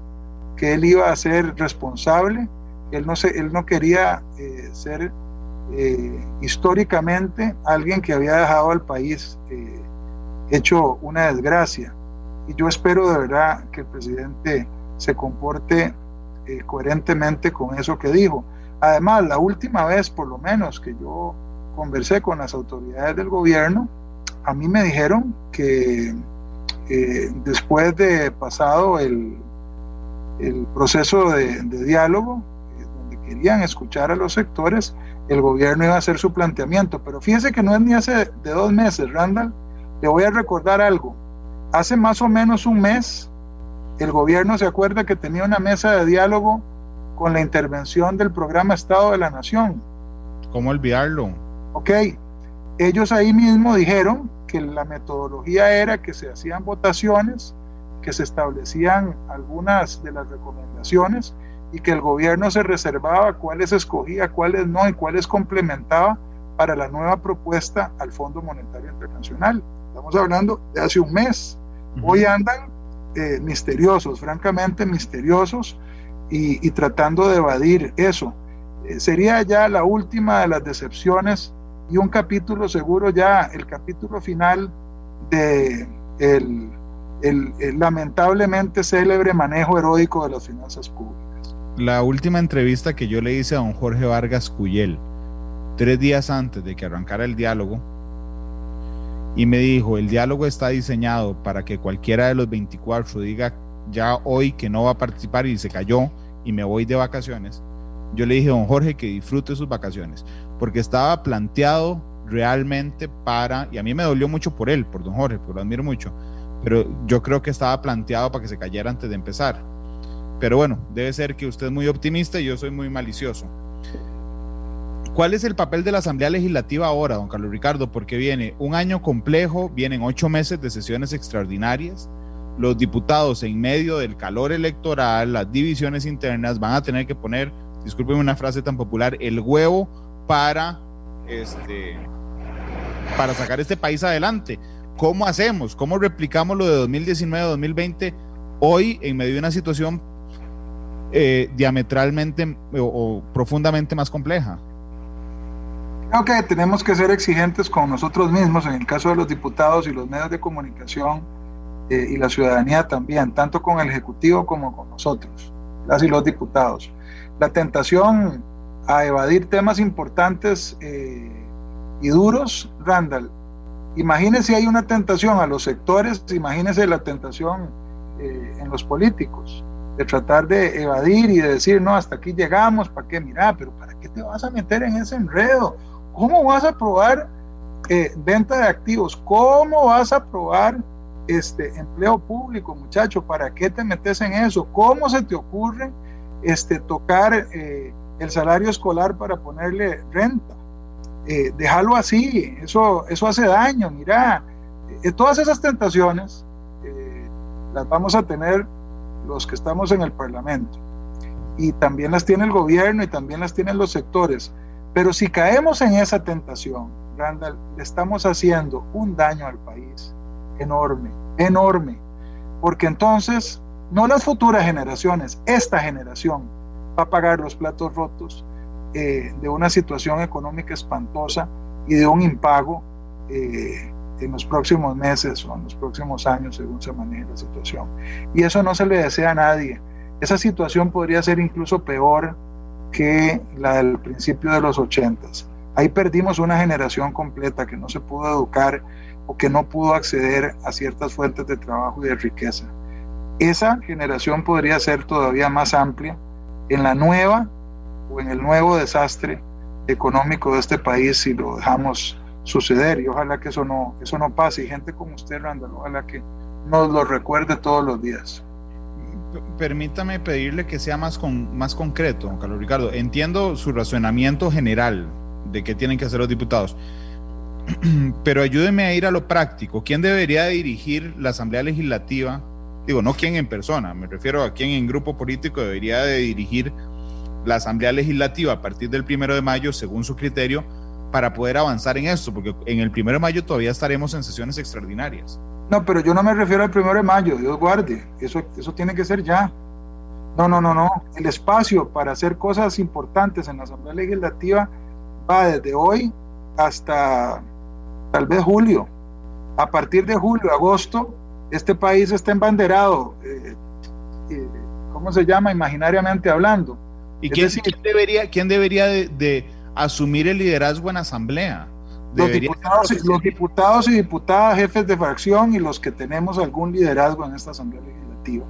que él iba a ser responsable, que él no, se, él no quería eh, ser eh, históricamente alguien que había dejado al país hecho una desgracia. Y yo espero de verdad que el presidente se comporte eh, coherentemente con eso que dijo. Además, la última vez, por lo menos, que yo conversé con las autoridades del gobierno, a mí me dijeron que eh, después de pasado el, el proceso de, diálogo, eh, donde querían escuchar a los sectores, el gobierno iba a hacer su planteamiento. Pero fíjese que no es ni hace de dos meses, Randall. Le voy a recordar algo. Hace más o menos un mes, el gobierno se acuerda que tenía una mesa de diálogo con la intervención del programa Estado de la Nación. ¿Cómo olvidarlo? Ok, ellos ahí mismo dijeron que la metodología era que se hacían votaciones, que se establecían algunas de las recomendaciones y que el gobierno se reservaba cuáles escogía, cuáles no y cuáles complementaba para la nueva propuesta al Fondo Monetario Internacional. Estamos hablando de hace un mes. Hoy andan eh, misteriosos, francamente misteriosos, y, tratando de evadir eso. Eh, sería ya la última de las decepciones y un capítulo seguro ya, el capítulo final de el, el, lamentablemente célebre manejo heroico de las finanzas públicas. La última entrevista que yo le hice a don Jorge Vargas Cuyel, tres días antes de que arrancara el diálogo, y me dijo, el diálogo está diseñado para que cualquiera de los 24 diga ya hoy que no va a participar y se cayó y me voy de vacaciones. Yo le dije, don Jorge, que disfrute sus vacaciones, porque estaba planteado realmente para, y a mí me dolió mucho por él, por don Jorge, porque lo admiro mucho, pero yo creo que estaba planteado para que se cayera antes de empezar. Pero bueno, debe ser que usted es muy optimista y yo soy muy malicioso. ¿Cuál es el papel de la Asamblea Legislativa ahora, don Carlos Ricardo? Porque viene un año complejo, vienen ocho meses de sesiones extraordinarias. Los diputados en medio del calor electoral, las divisiones internas, van a tener que poner, discúlpenme una frase tan popular, el huevo para, este, para sacar este país adelante. ¿Cómo hacemos? ¿Cómo replicamos lo de 2019-2020 hoy en medio de una situación eh, diametralmente o profundamente más compleja? Creo que tenemos que ser exigentes con nosotros mismos, en el caso de los diputados y los medios de comunicación eh, y la ciudadanía también, tanto con el Ejecutivo como con nosotros, las y los diputados. La tentación a evadir temas importantes eh, y duros, Randall, imagínese hay una tentación a los sectores, imagínese la tentación eh, en los políticos, de tratar de evadir y de decir, no, hasta aquí llegamos, ¿para qué? Mira, pero ¿para qué te vas a meter en ese enredo? ¿Cómo vas a probar eh, venta de activos? ¿Cómo vas a probar este empleo público, muchacho? ¿Para qué te metes en eso? ¿Cómo se te ocurre este, tocar eh, el salario escolar para ponerle renta? Eh, déjalo así, eso, eso hace daño, mira, todas esas tentaciones las vamos a tener los que estamos en el Parlamento y también las tiene el gobierno y también las tienen los sectores. Pero si caemos en esa tentación, Randall, le estamos haciendo un daño al país enorme, enorme, porque entonces no las futuras generaciones, esta generación va a pagar los platos rotos eh, de una situación económica espantosa y de un impago eh, en los próximos meses o en los próximos años según se maneje la situación. Y eso no se le desea a nadie. Esa situación podría ser incluso peor que la del principio de los ochentas. Ahí perdimos una generación completa que no se pudo educar o que no pudo acceder a ciertas fuentes de trabajo y de riqueza. Esa generación podría ser todavía más amplia en la nueva o en el nuevo desastre económico de este país si lo dejamos suceder y ojalá que eso no, eso no pase y gente como usted, Randall, ojalá que nos lo recuerde todos los días. Permítame pedirle que sea más, con, más concreto, Carlos Ricardo. Entiendo su razonamiento general de qué tienen que hacer los diputados, pero ayúdeme a ir a lo práctico. ¿Quién debería dirigir la Asamblea Legislativa? Digo, no quién en persona, me refiero a quién en grupo político debería de dirigir la Asamblea Legislativa a partir del primero de mayo, según su criterio, para poder avanzar en esto, porque en el primero de mayo todavía estaremos en sesiones extraordinarias. No, pero yo no me refiero al primero de mayo, Dios guarde, eso, eso tiene que ser ya. No, no, no, no. El espacio para hacer cosas importantes en la Asamblea Legislativa va desde hoy hasta tal vez julio. A partir de julio, agosto, este país está embanderado, eh, eh, ¿cómo se llama? Imaginariamente hablando. ¿Y quién, debería, quién debería de asumir el liderazgo en asamblea. Los diputados, los diputados, y diputadas, jefes de fracción y los que tenemos algún liderazgo en esta asamblea legislativa.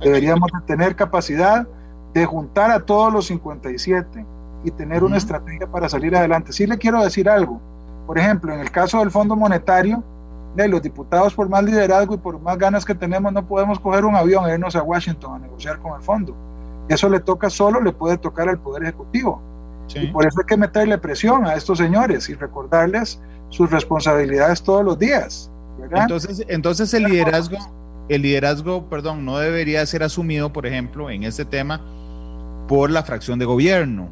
Deberíamos tener capacidad de juntar a todos los 57 y tener una estrategia para salir adelante. Sí le quiero decir algo. Por ejemplo, en el caso del Fondo Monetario, de los diputados por más liderazgo y por más ganas que tenemos no podemos coger un avión e irnos a Washington a negociar con el fondo. Eso le toca solo, le puede tocar al Poder Ejecutivo. Y por eso hay que meterle presión a estos señores y recordarles sus responsabilidades todos los días. Entonces, entonces el liderazgo, el liderazgo, perdón, no debería ser asumido, por ejemplo, en este tema por la fracción de gobierno,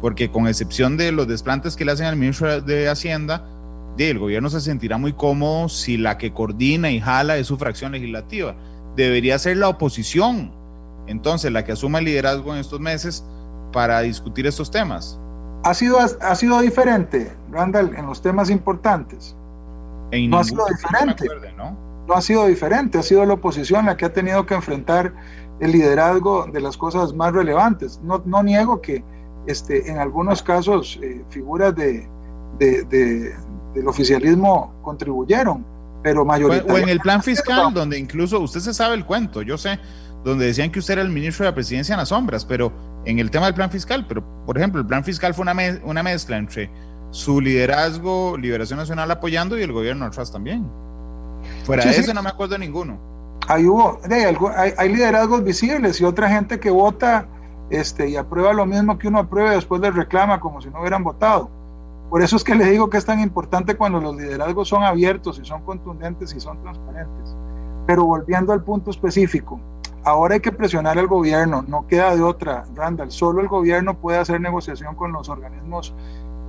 porque con excepción de los desplantes que le hacen al ministro de Hacienda, el gobierno se sentirá muy cómodo si la que coordina y jala es su fracción legislativa. Debería ser la oposición, entonces, la que asuma el liderazgo en estos meses para discutir estos temas? Ha sido, ha sido diferente, Randall, en los temas importantes. no ha sido diferente. ¿no? ha sido diferente, ha sido la oposición la que ha tenido que enfrentar el liderazgo de las cosas más relevantes. No, no niego que este, en algunos casos eh, figuras de, del oficialismo contribuyeron, pero mayoritariamente... O en el plan fiscal, donde incluso usted se sabe el cuento, yo sé, donde decían que usted era el ministro de la presidencia en las sombras, pero en el tema del plan fiscal, pero por ejemplo, el plan fiscal fue una, una mezcla entre su liderazgo, Liberación Nacional apoyando y el gobierno atrás también. Fuera de eso no me acuerdo de ninguno. Hay, hubo, hay, hay, liderazgos visibles y otra gente que vota este, y aprueba lo mismo que uno aprueba y después le reclama como si no hubieran votado. Por eso es que le digo que es tan importante cuando los liderazgos son abiertos y son contundentes y son transparentes. Pero volviendo al punto específico, Ahora hay que presionar al gobierno, no queda de otra, Randall. Solo el gobierno puede hacer negociación con los organismos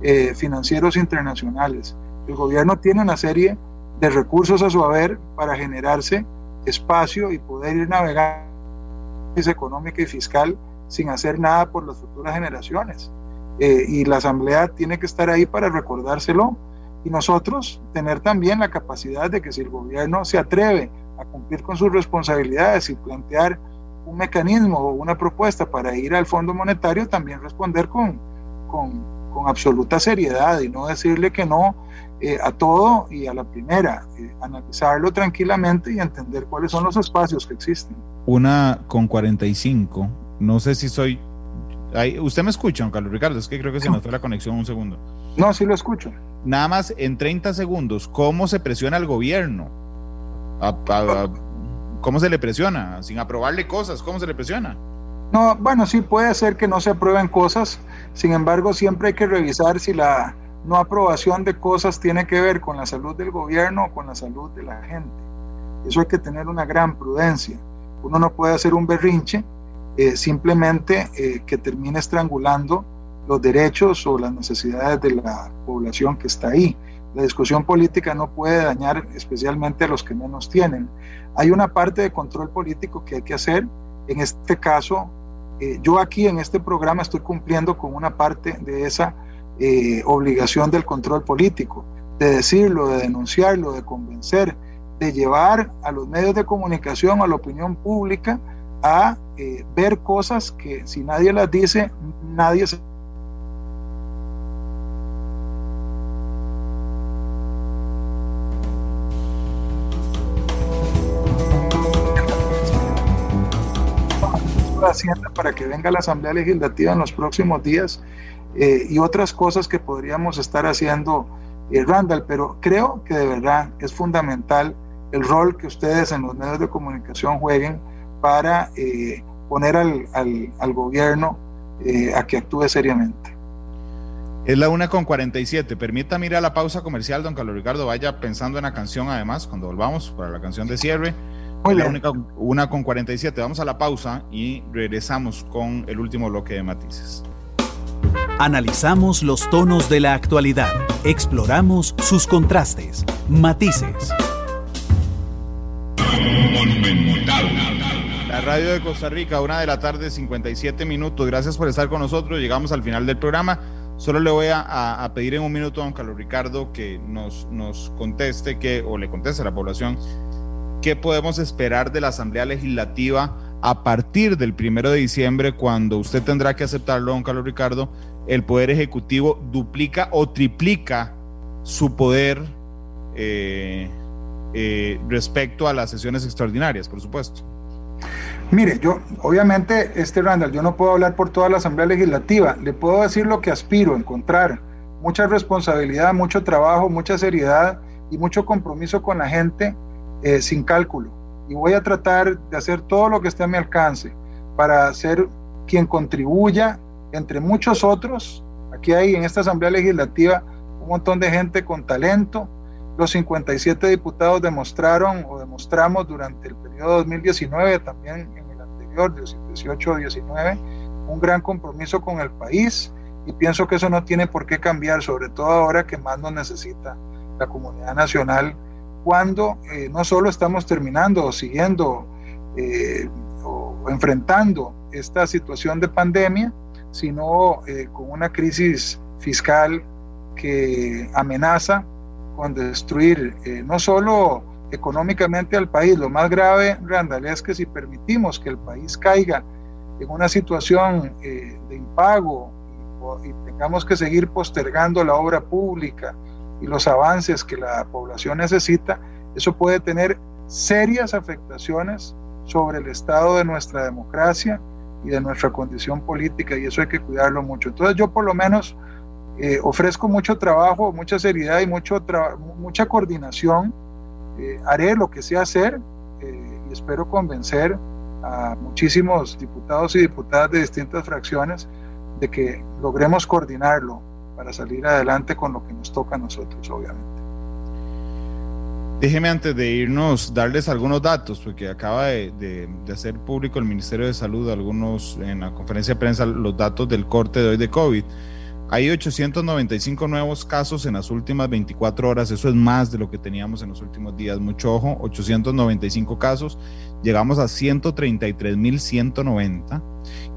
eh, financieros internacionales. El gobierno tiene una serie de recursos a su haber para generarse espacio y poder ir navegando económica y fiscal sin hacer nada por las futuras generaciones. Eh, y la Asamblea tiene que estar ahí para recordárselo y nosotros tener también la capacidad de que si el gobierno se atreve a cumplir con sus responsabilidades y plantear un mecanismo o una propuesta para ir al Fondo Monetario, también responder con, con, con absoluta seriedad y no decirle que no eh, a todo y a la primera, eh, analizarlo tranquilamente y entender cuáles son los espacios que existen. Una con 45, no sé si soy... ¿Usted me escucha, don Carlos Ricardo? Es que creo que se nos fue la conexión un segundo. No, sí lo escucho. Nada más en 30 segundos, ¿cómo se presiona al gobierno? ¿Cómo se le presiona? Sin aprobarle cosas, ¿cómo se le presiona? No, bueno, sí puede ser que no se aprueben cosas, sin embargo siempre hay que revisar si la no aprobación de cosas tiene que ver con la salud del gobierno o con la salud de la gente. Eso hay que tener una gran prudencia. Uno no puede hacer un berrinche eh, simplemente eh, que termine estrangulando los derechos o las necesidades de la población que está ahí. La discusión política no puede dañar especialmente a los que menos tienen. Hay una parte de control político que hay que hacer. En este caso, eh, yo aquí en este programa estoy cumpliendo con una parte de esa obligación del control político, de decirlo, de denunciarlo, de convencer, de llevar a los medios de comunicación, a la opinión pública, a eh, ver cosas que si nadie las dice, nadie se Hacienda para que venga la Asamblea Legislativa en los próximos días eh, y otras cosas que podríamos estar haciendo, eh, Randall, pero creo que de verdad es fundamental el rol que ustedes en los medios de comunicación jueguen para eh, poner al, al, al gobierno a que actúe seriamente. Es la una con 47. Permítame ir a la pausa comercial, don Carlos Ricardo. Vaya pensando en la canción, además, cuando volvamos para la canción de cierre. Muy la única, una con 47. Vamos a la pausa y regresamos con el último bloque de matices. Analizamos los tonos de la actualidad, exploramos sus contrastes, matices. La radio de Costa Rica, una de la tarde, 57 minutos. Gracias por estar con nosotros. Llegamos al final del programa. Solo le voy a, pedir en un minuto a don Carlos Ricardo que nos, nos conteste que, o le conteste a la población qué podemos esperar de la Asamblea Legislativa a partir del primero de diciembre, cuando usted tendrá que aceptarlo, don Carlos Ricardo, el Poder Ejecutivo duplica o triplica su poder eh, eh, respecto a las sesiones extraordinarias, por supuesto. Mire, yo, obviamente, este Randall, yo no puedo hablar por toda la Asamblea Legislativa, le puedo decir lo que aspiro encontrar, mucha responsabilidad, mucho trabajo, mucha seriedad y mucho compromiso con la gente eh, sin cálculo. Y voy a tratar de hacer todo lo que esté a mi alcance para ser quien contribuya, entre muchos otros. Aquí hay en esta Asamblea Legislativa un montón de gente con talento. Los 57 diputados demostraron o demostramos durante el periodo 2019, también en el anterior, 18-19, un gran compromiso con el país y pienso que eso no tiene por qué cambiar, sobre todo ahora que más nos necesita la comunidad nacional cuando eh, no solo estamos terminando o siguiendo eh, o enfrentando esta situación de pandemia, sino eh, con una crisis fiscal que amenaza con destruir no solo económicamente al país, lo más grave, Randall, es que si permitimos que el país caiga en una situación de impago y, y tengamos que seguir postergando la obra pública, y los avances que la población necesita, eso puede tener serias afectaciones sobre el estado de nuestra democracia y de nuestra condición política y eso hay que cuidarlo mucho. Entonces yo por lo menos eh, ofrezco mucho trabajo, mucha seriedad y mucho mucha coordinación. Eh, haré lo que sé hacer eh, y espero convencer a muchísimos diputados y diputadas de distintas fracciones de que logremos coordinarlo para salir adelante con lo que nos toca a nosotros, obviamente. Déjeme antes de irnos darles algunos datos, porque acaba de, hacer público el Ministerio de Salud algunos en la conferencia de prensa los datos del corte de hoy de COVID. Hay 895 nuevos casos en las últimas 24 horas, eso es más de lo que teníamos en los últimos días, mucho ojo, 895 casos, llegamos a 133.190,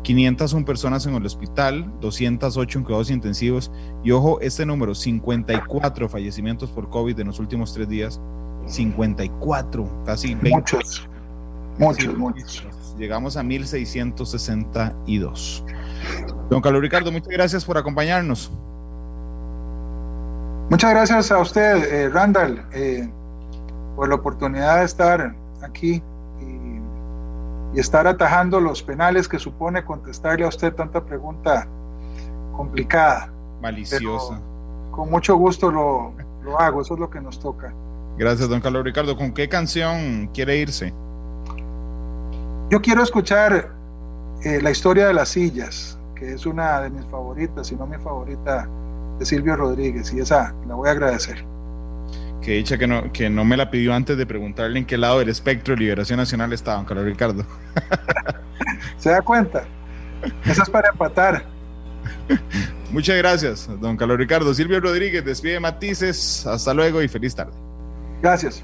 501 personas en el hospital, 208 en cuidados intensivos. Y ojo, este número, 54 fallecimientos por COVID en los últimos tres días, 54, casi 20. Muchos, muchos, muchos. Llegamos a 1662. Don Carlos Ricardo, muchas gracias por acompañarnos. Muchas gracias a usted, eh, Randall, eh, por la oportunidad de estar aquí y, estar atajando los penales que supone contestarle a usted tanta pregunta complicada. Maliciosa. con mucho gusto lo, lo hago, eso es lo que nos toca. Gracias, don Carlos Ricardo. ¿Con qué canción quiere irse? Yo quiero escuchar eh, la historia de las sillas que es una de mis favoritas, si no mi favorita, de Silvio Rodríguez, y esa la voy a agradecer. Que dicha que no, que no me la pidió antes de preguntarle en qué lado del espectro de Liberación Nacional estaba, don Carlos Ricardo. ¿Se da cuenta? Eso es para empatar. Muchas gracias, don Carlos Ricardo. Silvio Rodríguez, despide matices. Hasta luego y feliz tarde. Gracias.